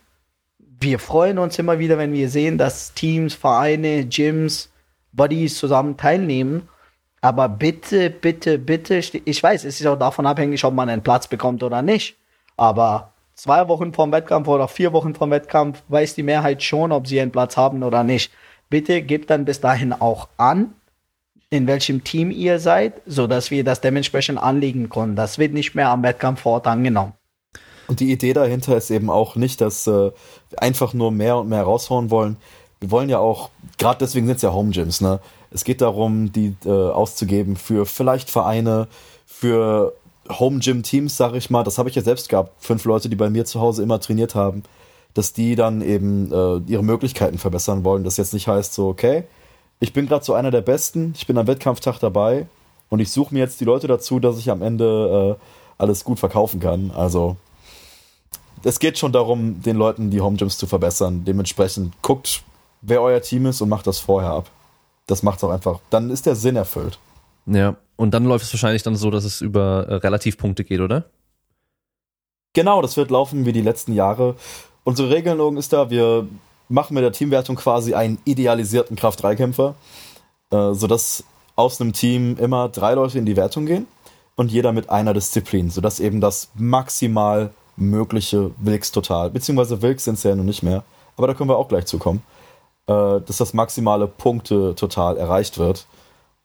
Wir freuen uns immer wieder, wenn wir sehen, dass Teams, Vereine, Gyms, Buddies zusammen teilnehmen. Aber bitte, bitte, bitte, ich weiß, es ist auch davon abhängig, ob man einen Platz bekommt oder nicht. Aber zwei Wochen vom Wettkampf oder vier Wochen vom Wettkampf weiß die Mehrheit schon, ob sie einen Platz haben oder nicht. Bitte gebt dann bis dahin auch an, in welchem Team ihr seid, so dass wir das dementsprechend anlegen können. Das wird nicht mehr am Wettkampf vor angenommen. Und die Idee dahinter ist eben auch nicht, dass äh, wir einfach nur mehr und mehr raushauen wollen. Wir wollen ja auch, gerade deswegen sind es ja Home Gyms, ne? Es geht darum, die äh, auszugeben für vielleicht Vereine, für Home Gym Teams, sag ich mal. Das habe ich ja selbst gehabt. Fünf Leute, die bei mir zu Hause immer trainiert haben, dass die dann eben äh, ihre Möglichkeiten verbessern wollen. Das jetzt nicht heißt so, okay, ich bin gerade so einer der Besten, ich bin am Wettkampftag dabei und ich suche mir jetzt die Leute dazu, dass ich am Ende äh, alles gut verkaufen kann. Also es geht schon darum, den Leuten die Home Gyms zu verbessern. Dementsprechend guckt, wer euer Team ist und macht das vorher ab. Das macht's auch einfach. Dann ist der Sinn erfüllt. Ja. Und dann läuft es wahrscheinlich dann so, dass es über äh, Relativpunkte geht, oder? Genau, das wird laufen wie die letzten Jahre. Unsere Regelung ist da, wir machen mit der Teamwertung quasi einen idealisierten Kraft-3-Kämpfer, äh, sodass aus einem Team immer drei Leute in die Wertung gehen und jeder mit einer Disziplin, sodass eben das maximal mögliche Wilks total, beziehungsweise Wilks sind es ja noch nicht mehr, aber da können wir auch gleich zukommen, äh, dass das maximale Punkte total erreicht wird.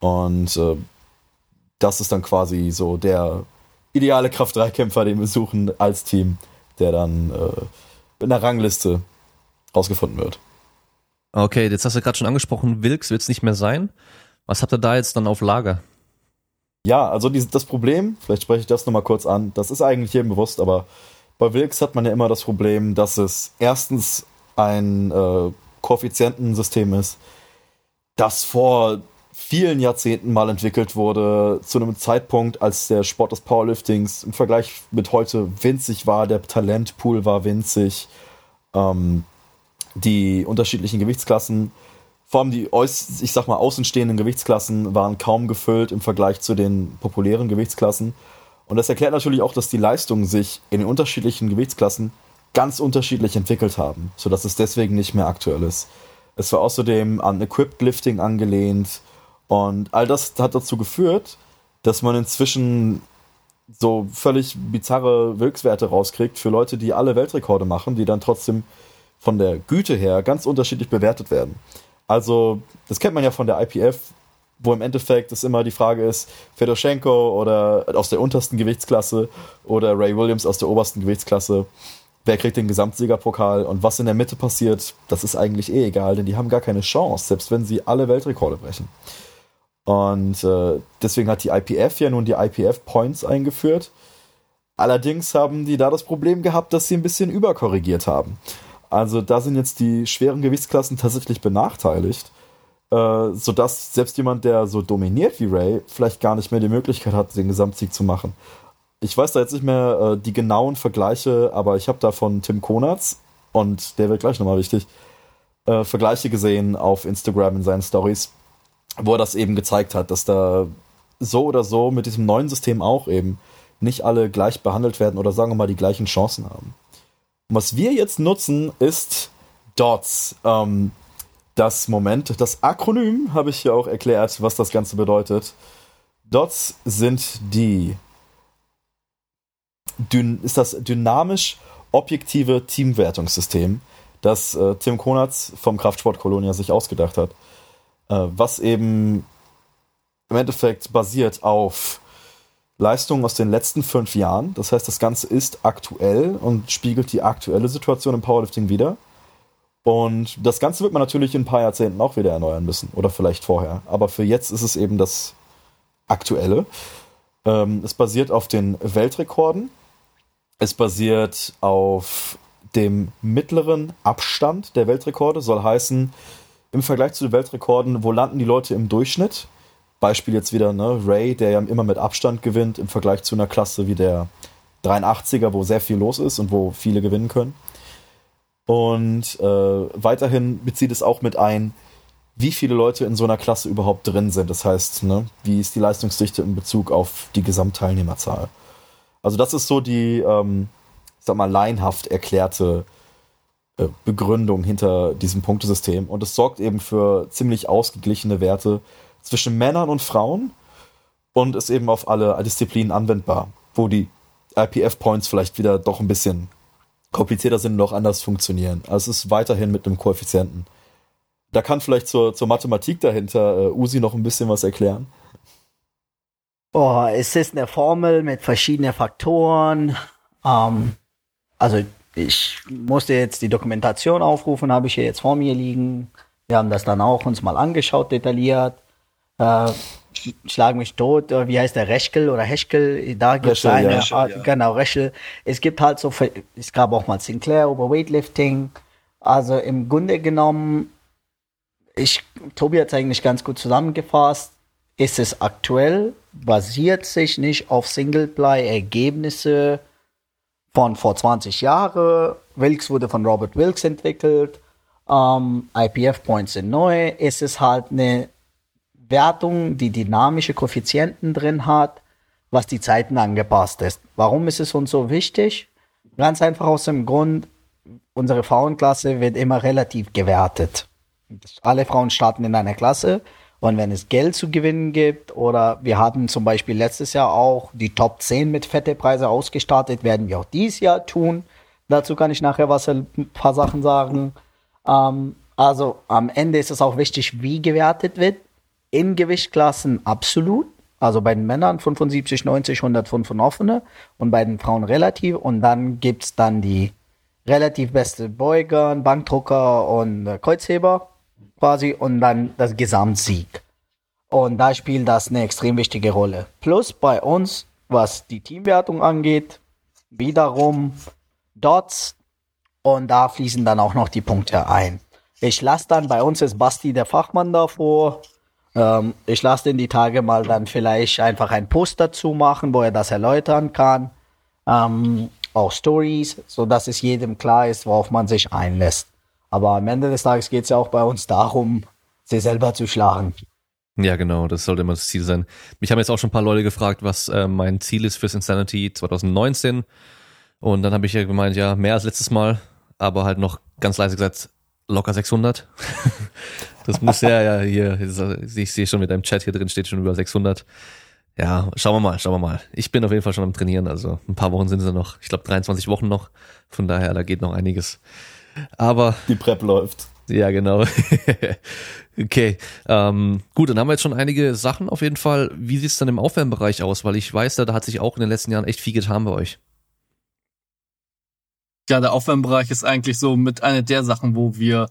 Und äh, das ist dann quasi so der ideale Kraft-3-Kämpfer, den wir suchen als Team, der dann in der Rangliste rausgefunden wird. Okay, jetzt hast du gerade schon angesprochen, Wilks wird es nicht mehr sein. Was habt ihr da jetzt dann auf Lager? Ja, also die, das Problem, vielleicht spreche ich das nochmal kurz an, das ist eigentlich jedem bewusst, aber bei Wilks hat man ja immer das Problem, dass es erstens ein äh, Koeffizientensystem ist, das vor vielen Jahrzehnten mal entwickelt wurde, zu einem Zeitpunkt, als der Sport des Powerliftings im Vergleich mit heute winzig war, der Talentpool war winzig, ähm, die unterschiedlichen Gewichtsklassen vor allem die, ich sag mal, außenstehenden Gewichtsklassen waren kaum gefüllt im Vergleich zu den populären Gewichtsklassen. Und das erklärt natürlich auch, dass die Leistungen sich in den unterschiedlichen Gewichtsklassen ganz unterschiedlich entwickelt haben, sodass es deswegen nicht mehr aktuell ist. Es war außerdem an Equipped Lifting angelehnt und all das hat dazu geführt, dass man inzwischen so völlig bizarre Wirkswerte rauskriegt für Leute, die alle Weltrekorde machen, die dann trotzdem von der Güte her ganz unterschiedlich bewertet werden. Also, das kennt man ja von der IPF, wo im Endeffekt es immer die Frage ist, Fedoschenko oder aus der untersten Gewichtsklasse oder Ray Williams aus der obersten Gewichtsklasse. Wer kriegt den Gesamtsiegerpokal und was in der Mitte passiert, das ist eigentlich eh egal, denn die haben gar keine Chance, selbst wenn sie alle Weltrekorde brechen. Und äh, deswegen hat die IPF ja nun die IPF Points eingeführt. Allerdings haben die da das Problem gehabt, dass sie ein bisschen überkorrigiert haben. Also da sind jetzt die schweren Gewichtsklassen tatsächlich benachteiligt, äh, sodass selbst jemand, der so dominiert wie Ray, vielleicht gar nicht mehr die Möglichkeit hat, den Gesamtsieg zu machen. Ich weiß da jetzt nicht mehr äh, die genauen Vergleiche, aber ich habe da von Tim Konatz, und der wird gleich nochmal wichtig, äh, Vergleiche gesehen auf Instagram in seinen Stories, wo er das eben gezeigt hat, dass da so oder so mit diesem neuen System auch eben nicht alle gleich behandelt werden oder sagen wir mal die gleichen Chancen haben. Was wir jetzt nutzen, ist DOTS. Ähm, das Moment, das Akronym habe ich hier auch erklärt, was das Ganze bedeutet. DOTS sind die ist das dynamisch objektive Teamwertungssystem, das äh, Tim Konatz vom Kraftsport Kolonia sich ausgedacht hat, äh, was eben im Endeffekt basiert auf Leistungen aus den letzten fünf Jahren. Das heißt, das Ganze ist aktuell und spiegelt die aktuelle Situation im Powerlifting wieder. Und das Ganze wird man natürlich in ein paar Jahrzehnten auch wieder erneuern müssen. Oder vielleicht vorher. Aber für jetzt ist es eben das Aktuelle. Ähm, es basiert auf den Weltrekorden. Es basiert auf dem mittleren Abstand der Weltrekorde. Soll heißen, im Vergleich zu den Weltrekorden, wo landen die Leute im Durchschnitt? Beispiel jetzt wieder, ne, Ray, der ja immer mit Abstand gewinnt im Vergleich zu einer Klasse wie der 83er, wo sehr viel los ist und wo viele gewinnen können. Und äh, weiterhin bezieht es auch mit ein, wie viele Leute in so einer Klasse überhaupt drin sind. Das heißt, ne, wie ist die Leistungsdichte in Bezug auf die Gesamtteilnehmerzahl. Also das ist so die, ähm, sag mal, laienhaft erklärte äh, Begründung hinter diesem Punktesystem. Und es sorgt eben für ziemlich ausgeglichene Werte, zwischen Männern und Frauen und ist eben auf alle Disziplinen anwendbar, wo die IPF-Points vielleicht wieder doch ein bisschen komplizierter sind und noch anders funktionieren. Also es ist weiterhin mit einem Koeffizienten. Da kann vielleicht zur, zur Mathematik dahinter äh, Usi noch ein bisschen was erklären. Oh, es ist eine Formel mit verschiedenen Faktoren. Ähm, also ich musste jetzt die Dokumentation aufrufen, habe ich hier jetzt vor mir liegen. Wir haben das dann auch uns mal angeschaut, detailliert äh, schlag mich tot, wie heißt der, Reschkel oder Heschkel, da gibt es eine, ja. Art, ja. genau, Reschkel. Es gibt halt so, es gab auch mal Sinclair über Weightlifting, also im Grunde genommen, ich, Tobi hat es eigentlich ganz gut zusammengefasst, ist es aktuell, basiert sich nicht auf Singleplay-Ergebnisse von vor 20 Jahren. Wilkes wurde von Robert Wilkes entwickelt. Ähm, IPF-Points sind neu. Es ist halt eine Wertung, die dynamische Koeffizienten drin hat, was die Zeiten angepasst ist. Warum ist es uns so wichtig? Ganz einfach aus dem Grund, unsere Frauenklasse wird immer relativ gewertet. Alle Frauen starten in einer Klasse und wenn es Geld zu gewinnen gibt oder wir hatten zum Beispiel letztes Jahr auch die Top 10 mit fette Preise ausgestartet, werden wir auch dieses Jahr tun. Dazu kann ich nachher was ein paar Sachen sagen. Ähm, also am Ende ist es auch wichtig, wie gewertet wird in Gewichtsklassen absolut. Also bei den Männern 75, 90, 105 und offene und bei den Frauen relativ. Und dann gibt's dann die relativ beste Beuger, Bankdrucker und äh, Kreuzheber quasi und dann das Gesamtsieg. Und da spielt das eine extrem wichtige Rolle. Plus bei uns, was die Teamwertung angeht, wiederum Dots und da fließen dann auch noch die Punkte ein. Ich lasse dann, bei uns ist Basti der Fachmann davor, ähm, ich lasse den die Tage mal dann vielleicht einfach ein Post dazu machen, wo er das erläutern kann. Ähm, auch Stories, so dass es jedem klar ist, worauf man sich einlässt. Aber am Ende des Tages geht es ja auch bei uns darum, sie selber zu schlagen. Ja, genau, das sollte immer das Ziel sein. Mich haben jetzt auch schon ein paar Leute gefragt, was äh, mein Ziel ist fürs Insanity 2019. Und dann habe ich ja gemeint, ja, mehr als letztes Mal, aber halt noch ganz leise gesagt, locker 600. [laughs] das muss ja, ja, hier, ich sehe schon mit deinem Chat hier drin steht schon über 600. Ja, schauen wir mal, schauen wir mal. Ich bin auf jeden Fall schon am Trainieren, also ein paar Wochen sind es noch. Ich glaube 23 Wochen noch. Von daher, da geht noch einiges. Aber. Die Prep läuft. Ja, genau. [laughs] okay. Ähm, gut, dann haben wir jetzt schon einige Sachen auf jeden Fall. Wie sieht's dann im Aufwärmbereich aus? Weil ich weiß, da, da hat sich auch in den letzten Jahren echt viel getan bei euch. Ja, der Aufwärmbereich ist eigentlich so mit einer der Sachen, wo wir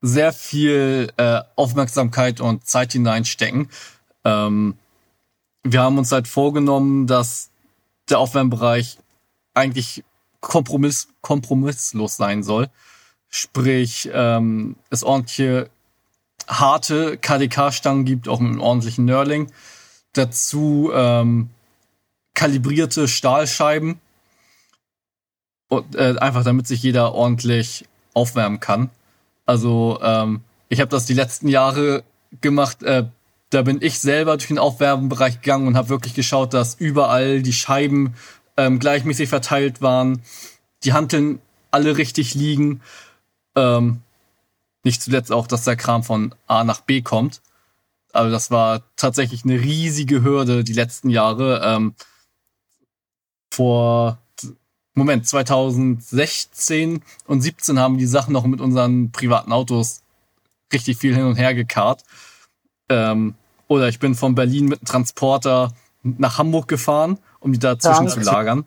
sehr viel äh, Aufmerksamkeit und Zeit hineinstecken. Ähm, wir haben uns halt vorgenommen, dass der Aufwärmbereich eigentlich kompromiss, kompromisslos sein soll. Sprich, ähm, es ordentliche harte KDK-Stangen gibt, auch mit einem ordentlichen Nurling. Dazu ähm, kalibrierte Stahlscheiben. Und, äh, einfach damit sich jeder ordentlich aufwärmen kann. Also ähm, ich habe das die letzten Jahre gemacht. Äh, da bin ich selber durch den Aufwärmbereich gegangen und habe wirklich geschaut, dass überall die Scheiben ähm, gleichmäßig verteilt waren, die Hanteln alle richtig liegen ähm, nicht zuletzt auch, dass der Kram von A nach B kommt. Also das war tatsächlich eine riesige Hürde die letzten Jahre. Ähm, vor Moment 2016 und 17 haben die Sachen noch mit unseren privaten Autos richtig viel hin und her gekarrt. Ähm, oder ich bin von Berlin mit einem Transporter nach Hamburg gefahren, um die dazwischen ja, zu lagern.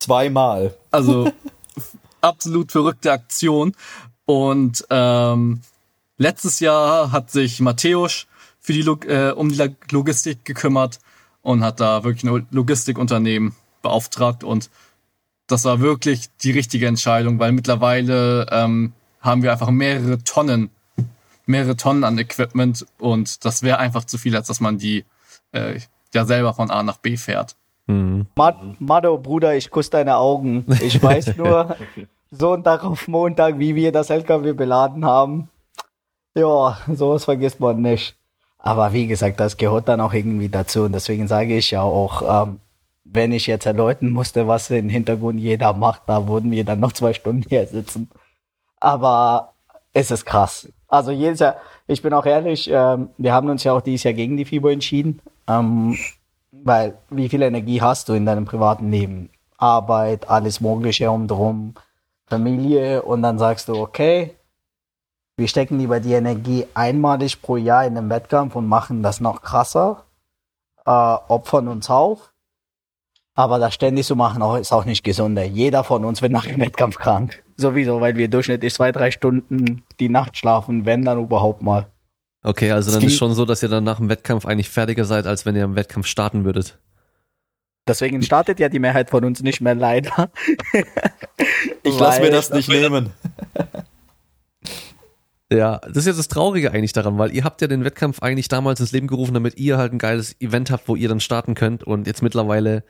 Zweimal. Also [laughs] absolut verrückte Aktion. Und ähm, letztes Jahr hat sich Matthäus für die Log äh, um die Logistik gekümmert und hat da wirklich ein Logistikunternehmen beauftragt und das war wirklich die richtige Entscheidung, weil mittlerweile ähm, haben wir einfach mehrere Tonnen, mehrere Tonnen an Equipment und das wäre einfach zu viel, als dass man die äh, ja selber von A nach B fährt. Mhm. Mado, Bruder, ich kusse deine Augen. Ich weiß [laughs] nur, Sonntag auf Montag, wie wir das LKW beladen haben. Ja, sowas vergisst man nicht. Aber wie gesagt, das gehört dann auch irgendwie dazu. Und deswegen sage ich ja auch, ähm, wenn ich jetzt erläutern musste, was im Hintergrund jeder macht, da würden wir dann noch zwei Stunden hier sitzen. Aber es ist krass. Also jedes Jahr, ich bin auch ehrlich, ähm, wir haben uns ja auch dieses Jahr gegen die FIBO entschieden. Ähm, weil wie viel Energie hast du in deinem privaten Leben? Arbeit, alles Mögliche um drum, Familie und dann sagst du, okay, wir stecken lieber die Energie einmalig pro Jahr in den Wettkampf und machen das noch krasser, äh, opfern uns auf. Aber das ständig zu machen auch, ist auch nicht gesunder. Jeder von uns wird nach dem Wettkampf krank. Sowieso, weil wir durchschnittlich zwei, drei Stunden die Nacht schlafen, wenn dann überhaupt mal. Okay, also dann ist schon so, dass ihr dann nach dem Wettkampf eigentlich fertiger seid, als wenn ihr im Wettkampf starten würdet. Deswegen startet ja die Mehrheit von uns nicht mehr leider. [laughs] ich lasse mir das nicht nehmen. [laughs] Ja, das ist jetzt das Traurige eigentlich daran, weil ihr habt ja den Wettkampf eigentlich damals ins Leben gerufen, damit ihr halt ein geiles Event habt, wo ihr dann starten könnt. Und jetzt mittlerweile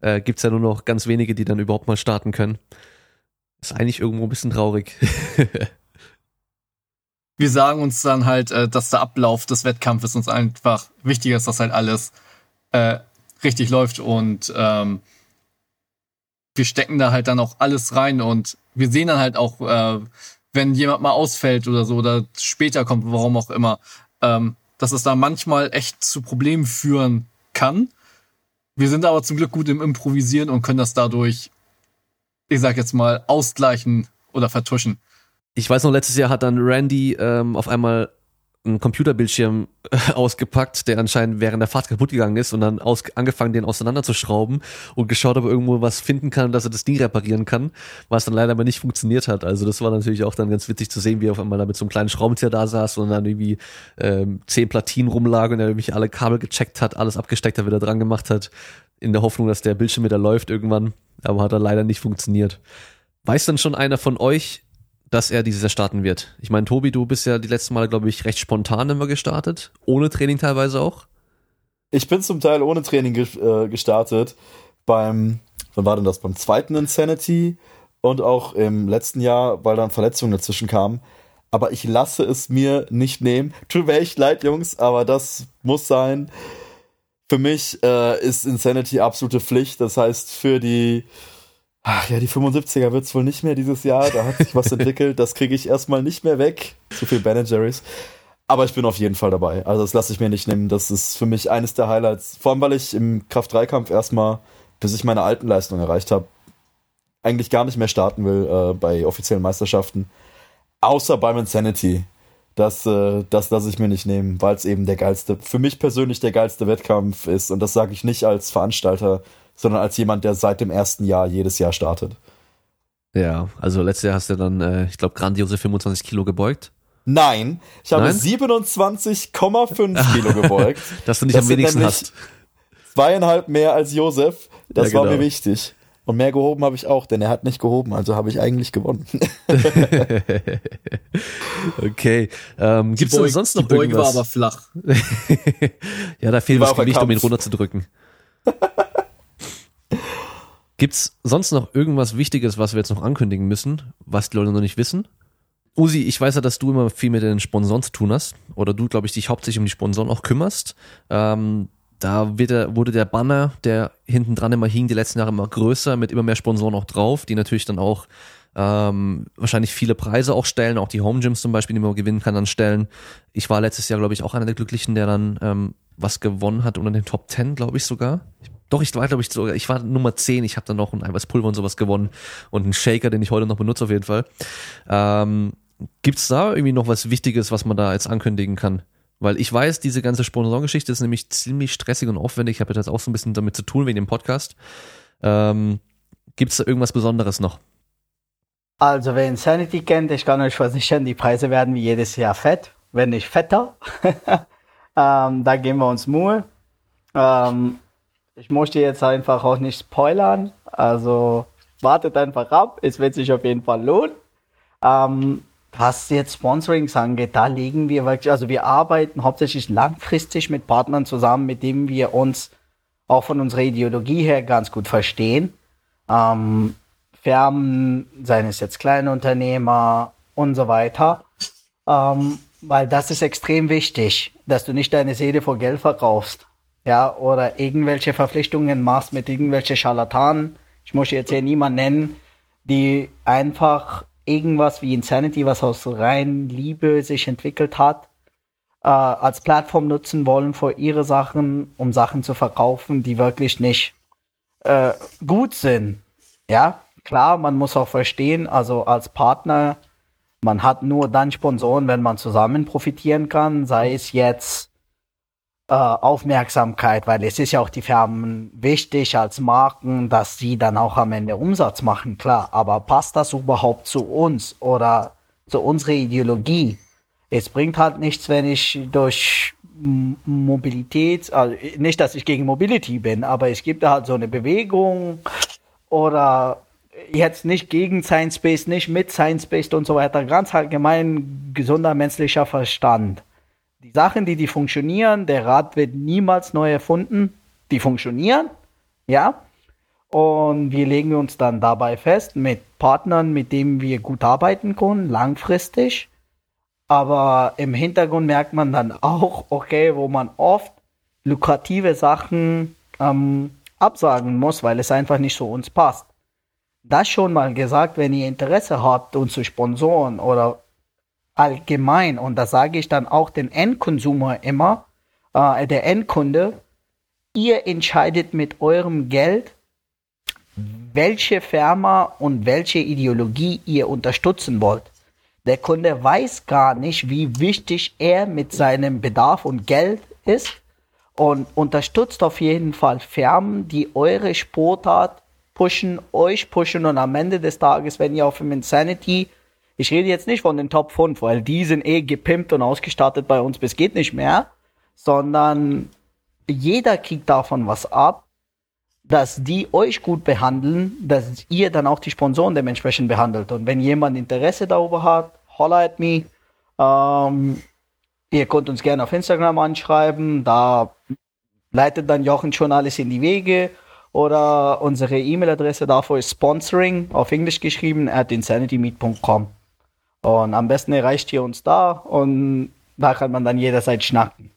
äh, gibt's ja nur noch ganz wenige, die dann überhaupt mal starten können. Ist eigentlich irgendwo ein bisschen traurig. [laughs] Wir sagen uns dann halt, äh, dass der Ablauf des Wettkampfes uns einfach wichtiger ist, dass halt alles äh, richtig läuft und ähm, wir stecken da halt dann auch alles rein und wir sehen dann halt auch, äh, wenn jemand mal ausfällt oder so oder später kommt, warum auch immer, ähm, dass es da manchmal echt zu Problemen führen kann. Wir sind aber zum Glück gut im Improvisieren und können das dadurch, ich sag jetzt mal, ausgleichen oder vertuschen. Ich weiß noch, letztes Jahr hat dann Randy ähm, auf einmal einen Computerbildschirm äh, [laughs] ausgepackt, der anscheinend während der Fahrt kaputt gegangen ist und dann aus, angefangen, den auseinanderzuschrauben und geschaut, ob er irgendwo was finden kann, dass er das Ding reparieren kann, was dann leider aber nicht funktioniert hat. Also das war natürlich auch dann ganz witzig zu sehen, wie er auf einmal da mit so einem kleinen Schraubenzieher da saß und dann irgendwie ähm, zehn Platinen rumlag und er irgendwie alle Kabel gecheckt hat, alles abgesteckt hat, wieder dran gemacht hat, in der Hoffnung, dass der Bildschirm wieder läuft irgendwann, aber hat er leider nicht funktioniert. Weiß dann schon einer von euch, dass er dieses Jahr starten wird. Ich meine, Tobi, du bist ja die letzten Mal, glaube ich, recht spontan immer gestartet, ohne Training teilweise auch. Ich bin zum Teil ohne Training äh, gestartet. Beim, wann war denn das? Beim zweiten Insanity und auch im letzten Jahr, weil dann Verletzungen dazwischen kamen. aber ich lasse es mir nicht nehmen. Tut mir echt leid, Jungs, aber das muss sein. Für mich äh, ist Insanity absolute Pflicht. Das heißt, für die, ach ja, die 75er wird es wohl nicht mehr dieses Jahr. Da hat sich was [laughs] entwickelt. Das kriege ich erstmal nicht mehr weg. Zu viel Ben Jerry's. Aber ich bin auf jeden Fall dabei. Also das lasse ich mir nicht nehmen. Das ist für mich eines der Highlights. Vor allem, weil ich im Kraft-3-Kampf erstmal, bis ich meine alten Leistungen erreicht habe, eigentlich gar nicht mehr starten will äh, bei offiziellen Meisterschaften. Außer beim Insanity. Das, äh, das lasse ich mir nicht nehmen, weil es eben der geilste, für mich persönlich der geilste Wettkampf ist. Und das sage ich nicht als Veranstalter, sondern als jemand, der seit dem ersten Jahr jedes Jahr startet. Ja, also letztes Jahr hast du dann, äh, ich glaube, grandiose 25 Kilo gebeugt. Nein, ich habe Nein? 27,5 [laughs] Kilo gebeugt. Dass du nicht Das am wenigsten hast. Zweieinhalb mehr als Josef. Das Ja, war genau. mir wichtig. Und mehr gehoben habe ich auch, denn er hat nicht gehoben, also habe ich eigentlich gewonnen. [laughs] Okay. Ähm, Gibt es sonst noch die Beuge war irgendwas? aber flach. [laughs] ja, da fehlt war das Gewicht, um ihn Kampf. Gibt's sonst noch irgendwas Wichtiges, was wir jetzt noch ankündigen müssen, was die Leute noch nicht wissen? Usi, ich weiß ja, dass du immer viel mit den Sponsoren zu tun hast. Oder du, glaube ich, dich hauptsächlich um die Sponsoren auch kümmerst. Ähm, da wird der, wurde der Banner, der hinten dran immer hing, die letzten Jahre immer größer, mit immer mehr Sponsoren auch drauf, die natürlich dann auch ähm, wahrscheinlich viele Preise auch stellen, auch die Home Gyms zum Beispiel, die man gewinnen kann, dann stellen. Ich war letztes Jahr, glaube ich, auch einer der Glücklichen, der dann ähm, was gewonnen hat unter den Top 10, glaube ich sogar. Doch, ich war, glaube ich, sogar, ich war Nummer 10, ich habe dann noch ein Eiweißpulver und sowas gewonnen und einen Shaker, den ich heute noch benutze auf jeden Fall. Ähm, gibt's da irgendwie noch was Wichtiges, was man da jetzt ankündigen kann? Weil ich weiß, diese ganze Sponsorengeschichte ist nämlich ziemlich stressig und aufwendig. Ich habe jetzt auch so ein bisschen damit zu tun wegen dem Podcast. Ähm, gibt's da irgendwas Besonderes noch? Also wer Insanity kennt, ich kann euch versichern, die Preise werden wie jedes Jahr fett, wenn nicht fetter. [laughs] ähm, da geben wir uns Mühe. Ähm, ich möchte jetzt einfach auch nicht spoilern, also wartet einfach ab, es wird sich auf jeden Fall lohnen. Ähm, was jetzt Sponsorings angeht, da legen wir wirklich, also wir arbeiten hauptsächlich langfristig mit Partnern zusammen, mit denen wir uns auch von unserer Ideologie her ganz gut verstehen. Ähm, Firmen, seien es jetzt kleine Unternehmer und so weiter. Ähm, weil das ist extrem wichtig, dass du nicht deine Seele vor Geld verkaufst. Ja, oder irgendwelche Verpflichtungen machst mit irgendwelchen Scharlatanen. Ich muss jetzt hier niemanden nennen, die einfach irgendwas wie Insanity, was aus rein Liebe sich entwickelt hat, äh, als Plattform nutzen wollen für ihre Sachen, um Sachen zu verkaufen, die wirklich nicht äh, gut sind. Ja, klar, man muss auch verstehen, also als Partner, man hat nur dann Sponsoren, wenn man zusammen profitieren kann, sei es jetzt äh, Aufmerksamkeit, weil es ist ja auch die Firmen wichtig als Marken, dass sie dann auch am Ende Umsatz machen, klar. Aber passt das überhaupt zu uns oder zu unserer Ideologie? Es bringt halt nichts, wenn ich durch Mobilität, also nicht, dass ich gegen Mobility bin, aber es gibt halt so eine Bewegung oder jetzt nicht gegen Science-Based, nicht mit Science-Based und so weiter, ganz allgemein gesunder menschlicher Verstand. Die Sachen, die die funktionieren, der Rad wird niemals neu erfunden, die funktionieren, ja. Und wir legen uns dann dabei fest mit Partnern, mit denen wir gut arbeiten können, langfristig. Aber im Hintergrund merkt man dann auch, okay, wo man oft lukrative Sachen ähm, absagen muss, weil es einfach nicht zu uns passt. Das schon mal gesagt, wenn ihr Interesse habt, uns zu sponsoren oder allgemein, und das sage ich dann auch den Endkonsumer immer, äh, der Endkunde, ihr entscheidet mit eurem Geld, welche Firma und welche Ideologie ihr unterstützen wollt. Der Kunde weiß gar nicht, wie wichtig er mit seinem Bedarf und Geld ist und unterstützt auf jeden Fall Firmen, die eure Sportart pushen, euch pushen und am Ende des Tages, wenn ihr auf dem Insanity, ich rede jetzt nicht von den Top 5, weil die sind eh gepimpt und ausgestattet bei uns bis geht nicht mehr, sondern jeder kriegt davon was ab, dass die euch gut behandeln, dass ihr dann auch die Sponsoren dementsprechend behandelt. Und wenn jemand Interesse darüber hat, holla at me. Ähm, ihr könnt uns gerne auf Instagram anschreiben, da leitet dann Jochen schon alles in die Wege. Oder unsere E-Mail-Adresse dafür ist sponsoring, auf Englisch geschrieben, at insanitymeet.com. Und am besten erreicht ihr uns da und da kann man dann jederzeit schnacken.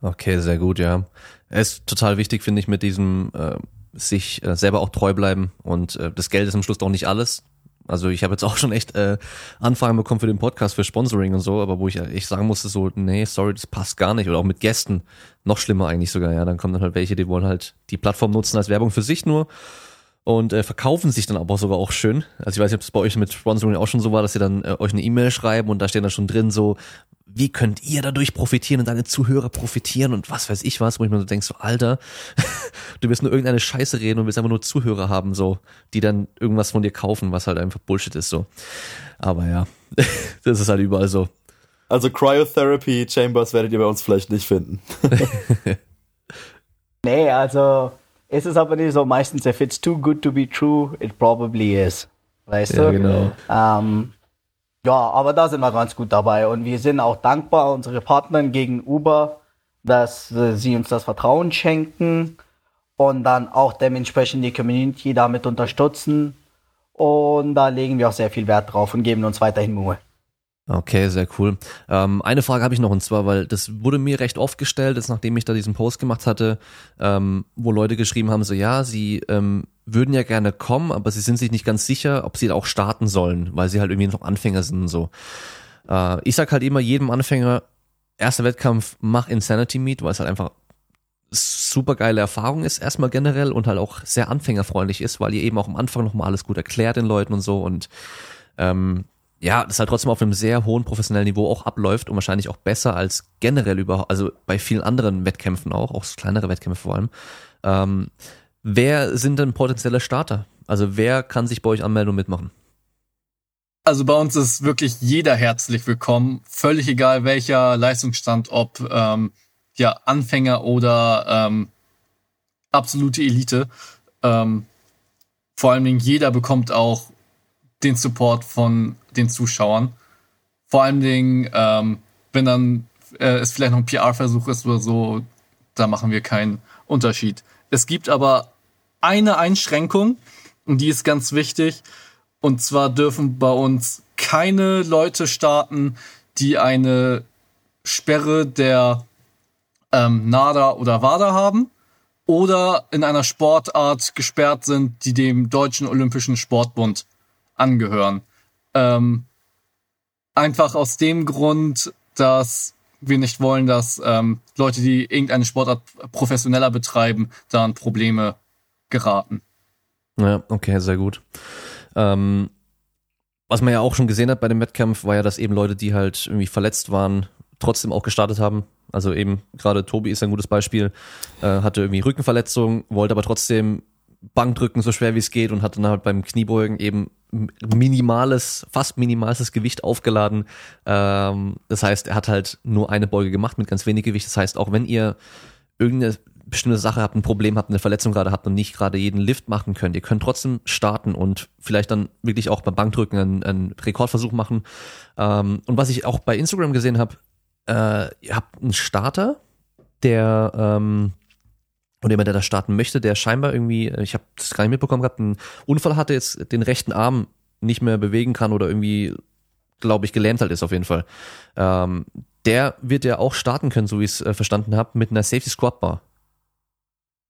Okay, sehr gut, ja. Es ist total wichtig, finde ich, mit diesem äh, sich äh, selber auch treu bleiben und äh, das Geld ist am Schluss doch nicht alles. Also ich habe jetzt [laughs] auch schon echt äh, Anfragen bekommen für den Podcast, für Sponsoring und so, aber wo ich echt sagen musste so, nee, sorry, das passt gar nicht. Oder auch mit Gästen, noch schlimmer eigentlich sogar, ja. Dann kommen dann halt welche, die wollen halt die Plattform nutzen als Werbung für sich nur und äh, verkaufen sich dann aber sogar auch schön. Also ich weiß nicht, ob es bei euch mit Sponsoring auch schon so war, dass ihr dann äh, euch eine E-Mail schreiben und da steht dann schon drin so, wie könnt ihr dadurch profitieren und deine Zuhörer profitieren und was weiß ich was, wo ich mir so denke, so Alter, [laughs] du wirst nur irgendeine Scheiße reden und willst einfach nur Zuhörer haben, so, die dann irgendwas von dir kaufen, was halt einfach Bullshit ist, so. Aber ja, [laughs] das ist halt überall so. Also Cryotherapy Chambers werdet ihr bei uns vielleicht nicht finden. [laughs] nee, also ist es aber nicht so meistens, if it's too good to be true, it probably is. Weißt Ja, du? genau. Ähm, ja, aber da sind wir ganz gut dabei und wir sind auch dankbar unsere Partnern gegenüber, dass äh, sie uns das Vertrauen schenken und dann auch dementsprechend die Community damit unterstützen. Und da legen wir auch sehr viel Wert drauf und geben uns weiterhin Mühe. Okay, sehr cool. Ähm, eine Frage habe ich noch und zwar, weil das wurde mir recht oft gestellt, jetzt nachdem ich da diesen Post gemacht hatte, ähm, wo Leute geschrieben haben, so ja, sie ähm, würden ja gerne kommen, aber sie sind sich nicht ganz sicher, ob sie auch starten sollen, weil sie halt irgendwie noch Anfänger sind und so. Äh, ich sag halt immer jedem Anfänger, erster Wettkampf, mach Insanity Meet, weil es halt einfach super geile Erfahrung ist, erstmal generell und halt auch sehr anfängerfreundlich ist, weil ihr eben auch am Anfang nochmal alles gut erklärt den Leuten und so und ähm, ja, das halt trotzdem auf einem sehr hohen professionellen Niveau auch abläuft und wahrscheinlich auch besser als generell über, also bei vielen anderen Wettkämpfen auch, auch kleinere Wettkämpfe vor allem. Ähm, wer sind denn potenzielle Starter? Also wer kann sich bei euch anmelden und mitmachen? Also bei uns ist wirklich jeder herzlich willkommen, völlig egal welcher Leistungsstand, ob ähm, ja Anfänger oder ähm, absolute Elite. Ähm, vor allen Dingen jeder bekommt auch den Support von den Zuschauern. Vor allen Dingen, ähm, wenn dann äh, es vielleicht noch ein PR-Versuch ist oder so, da machen wir keinen Unterschied. Es gibt aber eine Einschränkung, und die ist ganz wichtig. Und zwar dürfen bei uns keine Leute starten, die eine Sperre der ähm, NADA oder WADA haben oder in einer Sportart gesperrt sind, die dem Deutschen Olympischen Sportbund angehören. Ähm, einfach aus dem Grund, dass wir nicht wollen, dass ähm, Leute, die irgendeine Sportart professioneller betreiben, da in Probleme geraten. Ja, okay, sehr gut. Ähm, was man ja auch schon gesehen hat bei dem Wettkampf, war ja, dass eben Leute, die halt irgendwie verletzt waren, trotzdem auch gestartet haben. Also eben gerade Tobi ist ein gutes Beispiel, äh, hatte irgendwie Rückenverletzung, wollte aber trotzdem Bankdrücken so schwer wie es geht und hat dann halt beim Kniebeugen eben minimales, fast minimales Gewicht aufgeladen. Ähm, das heißt, er hat halt nur eine Beuge gemacht mit ganz wenig Gewicht. Das heißt, auch wenn ihr irgendeine bestimmte Sache habt, ein Problem habt, eine Verletzung gerade habt und nicht gerade jeden Lift machen könnt, ihr könnt trotzdem starten und vielleicht dann wirklich auch beim Bankdrücken einen, einen Rekordversuch machen. Ähm, und was ich auch bei Instagram gesehen habe, äh, ihr habt einen Starter, der ähm, und jemand, der da starten möchte, der scheinbar irgendwie, ich habe das gar nicht mitbekommen gehabt, einen Unfall hatte, jetzt den rechten Arm nicht mehr bewegen kann oder irgendwie, glaube ich, gelähmt halt ist auf jeden Fall. Ähm, der wird ja auch starten können, so wie ich es äh, verstanden habe, mit einer Safety Squat Bar.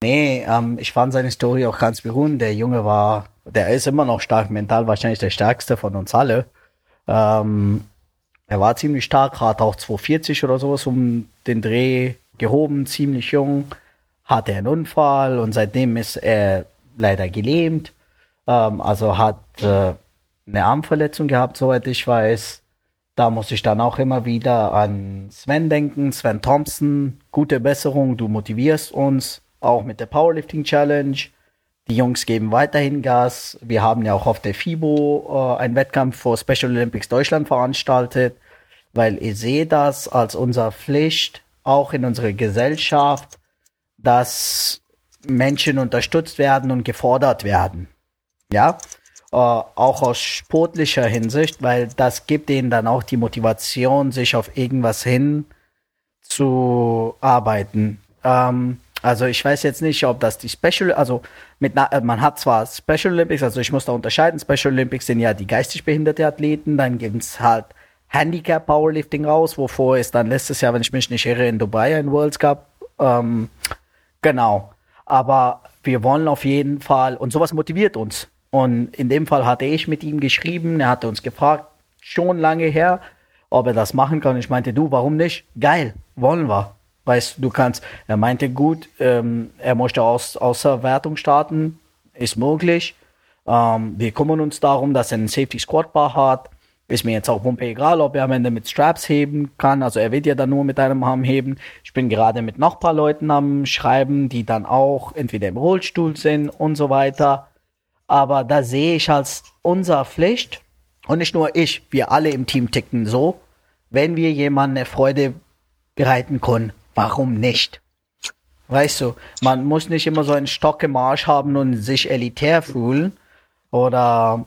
Nee, ähm, ich fand seine Story auch ganz berührend. Der Junge war, der ist immer noch stark mental, wahrscheinlich der stärkste von uns alle. Ähm, er war ziemlich stark, hat auch 240 oder sowas um den Dreh gehoben, ziemlich jung hatte einen Unfall und seitdem ist er leider gelähmt. Ähm, also hat äh, eine Armverletzung gehabt, soweit ich weiß. Da muss ich dann auch immer wieder an Sven denken, Sven Thompson. Gute Besserung, du motivierst uns, auch mit der Powerlifting Challenge. Die Jungs geben weiterhin Gas. Wir haben ja auch auf der FIBO äh, einen Wettkampf vor Special Olympics Deutschland veranstaltet, weil ich sehe das als unsere Pflicht, auch in unserer Gesellschaft, dass Menschen unterstützt werden und gefordert werden. Ja, äh, auch aus sportlicher Hinsicht, weil das gibt ihnen dann auch die Motivation, sich auf irgendwas hin zu arbeiten. Ähm, Also ich weiß jetzt nicht, ob das die Special, also mit, äh, man hat zwar Special Olympics, also ich muss da unterscheiden. Special Olympics sind ja die geistig behinderte Athleten, dann gibt es halt Handicap Powerlifting raus, wovor es dann letztes Jahr, wenn ich mich nicht irre, in Dubai ein World Cup. Ähm, genau. Aber wir wollen auf jeden Fall, und sowas motiviert uns. Und in dem Fall hatte ich mit ihm geschrieben, er hatte uns gefragt, schon lange her, ob er das machen kann. Ich meinte, du, warum nicht? Geil, wollen wir. Weißt du, kannst, er meinte, gut, ähm, er möchte aus, außer Wertung starten, ist möglich. Ähm, wir kümmern uns darum, dass er einen Safety Squat Bar hat. Ist mir jetzt auch Wumpe egal, ob er am Ende mit Straps heben kann. Also er wird ja dann nur mit einem Arm heben. Ich bin gerade mit noch paar Leuten am Schreiben, die dann auch entweder im Rollstuhl sind und so weiter. Aber da sehe ich als unser Pflicht, und nicht nur ich, wir alle im Team ticken so, wenn wir jemandem eine Freude bereiten können, warum nicht? Weißt du, man muss nicht immer so einen Stock im Arsch haben und sich elitär fühlen. Oder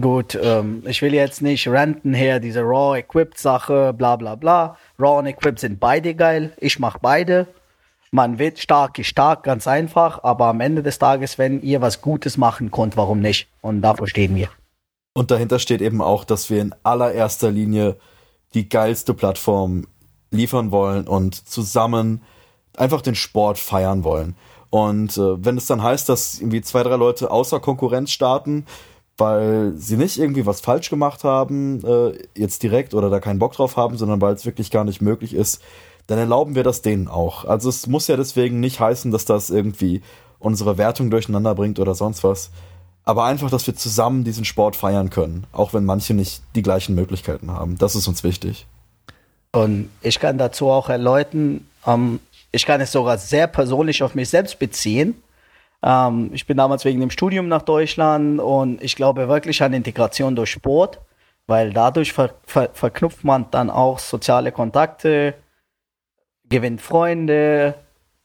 gut, ähm, ich will jetzt nicht ranten her, diese Raw Equipped Sache, bla bla bla. Raw und Equipped sind beide geil. Ich mach beide. Man wird stark ist stark, ganz einfach. Aber am Ende des Tages, wenn ihr was Gutes machen könnt, warum nicht? Und dafür stehen wir. Und dahinter steht eben auch, dass wir in allererster Linie die geilste Plattform liefern wollen und zusammen einfach den Sport feiern wollen. Und äh, wenn es dann heißt, dass irgendwie zwei, drei Leute außer Konkurrenz starten, weil sie nicht irgendwie was falsch gemacht haben, äh, jetzt direkt oder da keinen Bock drauf haben, sondern weil es wirklich gar nicht möglich ist, dann erlauben wir das denen auch. Also es muss ja deswegen nicht heißen, dass das irgendwie unsere Wertung durcheinander bringt oder sonst was. Aber einfach, dass wir zusammen diesen Sport feiern können, auch wenn manche nicht die gleichen Möglichkeiten haben. Das ist uns wichtig. Und ich kann dazu auch erläutern, ähm, ich kann es sogar sehr persönlich auf mich selbst beziehen. Ähm, ich bin damals wegen dem Studium nach Deutschland und ich glaube wirklich an Integration durch Sport, weil dadurch ver ver verknüpft man dann auch soziale Kontakte, gewinnt Freunde,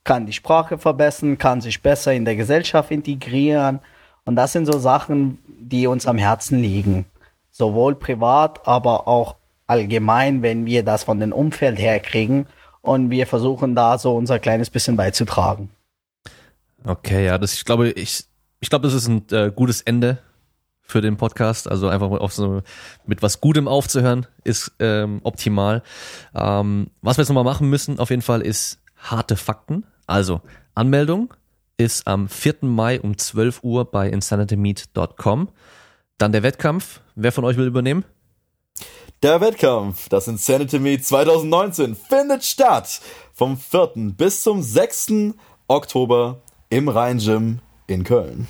kann die Sprache verbessern, kann sich besser in der Gesellschaft integrieren. Und das sind so Sachen, die uns am Herzen liegen. Sowohl privat, aber auch allgemein, wenn wir das von dem Umfeld her kriegen und wir versuchen da so unser kleines bisschen beizutragen. Okay, ja, das, ich glaube, ich, ich glaube, das ist ein äh, gutes Ende für den Podcast. Also einfach auf so mit was Gutem aufzuhören ist ähm, optimal. Ähm, was wir jetzt nochmal machen müssen, auf jeden Fall, ist harte Fakten. Also Anmeldung ist am 4. Mai um 12 Uhr bei insanitymeet.com. Dann der Wettkampf. Wer von euch will übernehmen? Der Wettkampf, das Insanity Meet 2019, findet statt vom 4. bis zum 6. Oktober im Rhein-Gym in Köln.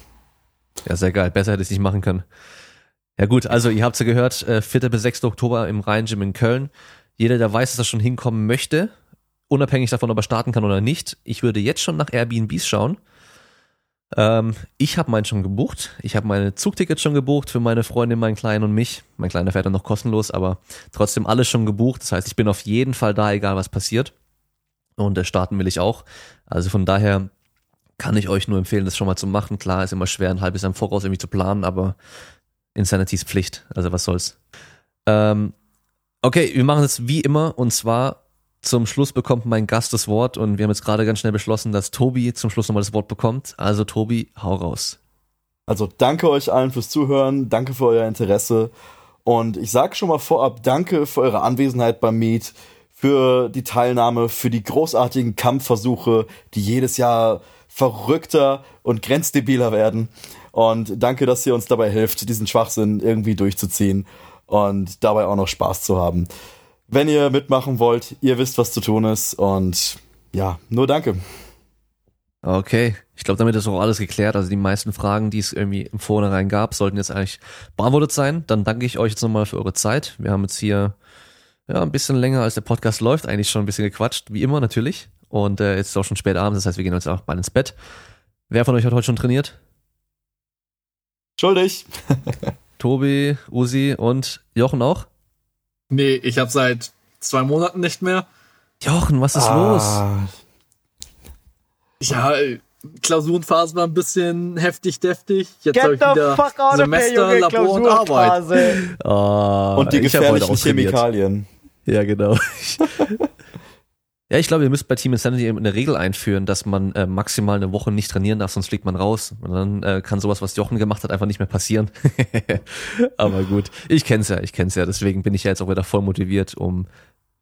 Ja, sehr geil. Besser hätte ich es nicht machen können. Ja gut, also ihr habt es ja gehört, 4. Äh, bis 6. Oktober im Rhein-Gym in Köln. Jeder, der weiß, dass er schon hinkommen möchte, unabhängig davon, ob er starten kann oder nicht, ich würde jetzt schon nach Airbnbs schauen ähm, ich habe meinen schon gebucht. Ich habe meine Zugtickets schon gebucht für meine Freundin, meinen Kleinen und mich. Mein Kleiner fährt dann noch kostenlos, aber trotzdem alles schon gebucht. Das heißt, ich bin auf jeden Fall da, egal was passiert. Und äh, starten will ich auch. Also von daher kann ich euch nur empfehlen, das schon mal zu machen. Klar, ist immer schwer, ein halbes Jahr im Voraus irgendwie zu planen, aber Insanity ist Pflicht. Also was soll's. Ähm, okay, wir machen es wie immer und zwar zum Schluss bekommt mein Gast das Wort und wir haben jetzt gerade ganz schnell beschlossen, dass Tobi zum Schluss nochmal das Wort bekommt. Also Tobi, hau raus. Also danke euch allen fürs Zuhören, danke für euer Interesse und ich sage schon mal vorab, danke für eure Anwesenheit beim Meet, für die Teilnahme, für die großartigen Kampfversuche, die jedes Jahr verrückter und grenzdebiler werden. Und danke, dass ihr uns dabei hilft, diesen Schwachsinn irgendwie durchzuziehen und dabei auch noch Spaß zu haben. Wenn ihr mitmachen wollt, ihr wisst, was zu tun ist. Und ja, nur danke. Okay, ich glaube, damit ist auch alles geklärt. Also die meisten Fragen, die es irgendwie im Vornherein gab, sollten jetzt eigentlich beantwortet sein. Dann danke ich euch jetzt nochmal für eure Zeit. Wir haben jetzt hier ja ein bisschen länger als der Podcast läuft, eigentlich schon ein bisschen gequatscht, wie immer natürlich. Und äh, jetzt ist auch schon spät abends, das heißt, wir gehen jetzt auch bald ins Bett. Wer von euch hat heute schon trainiert? Schuldig. [laughs] Tobi, Usi und Jochen auch? Nee, ich habe seit zwei Monaten nicht mehr. Jochen, was ist ah. los? Ja, Klausurenphase war ein bisschen heftig, deftig. Jetzt habe ich wieder Semester, Labor und Arbeit. Oh, und die gefährlichen Chemikalien. Ja, genau. [laughs] Ja, ich glaube, ihr müsst bei Team Insanity eine Regel einführen, dass man äh, maximal eine Woche nicht trainieren darf, sonst fliegt man raus. Und dann äh, kann sowas, was Jochen gemacht hat, einfach nicht mehr passieren. [laughs] Aber gut, ich kenn's ja, ich kenn's ja. Deswegen bin ich ja jetzt auch wieder voll motiviert, um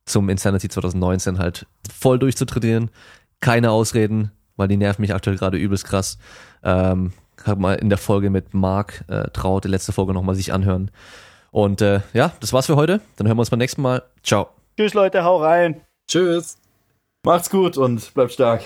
zum Insanity 2019 halt voll durchzutrainieren. Keine Ausreden, weil die nerven mich aktuell gerade übelst krass. Ähm, hab mal in der Folge mit Marc äh, Traut, die letzte Folge nochmal sich anhören. Und äh, ja, das war's für heute. Dann hören wir uns beim nächsten Mal. Ciao. Tschüss Leute, hau rein. Tschüss. Macht's gut und bleibt stark.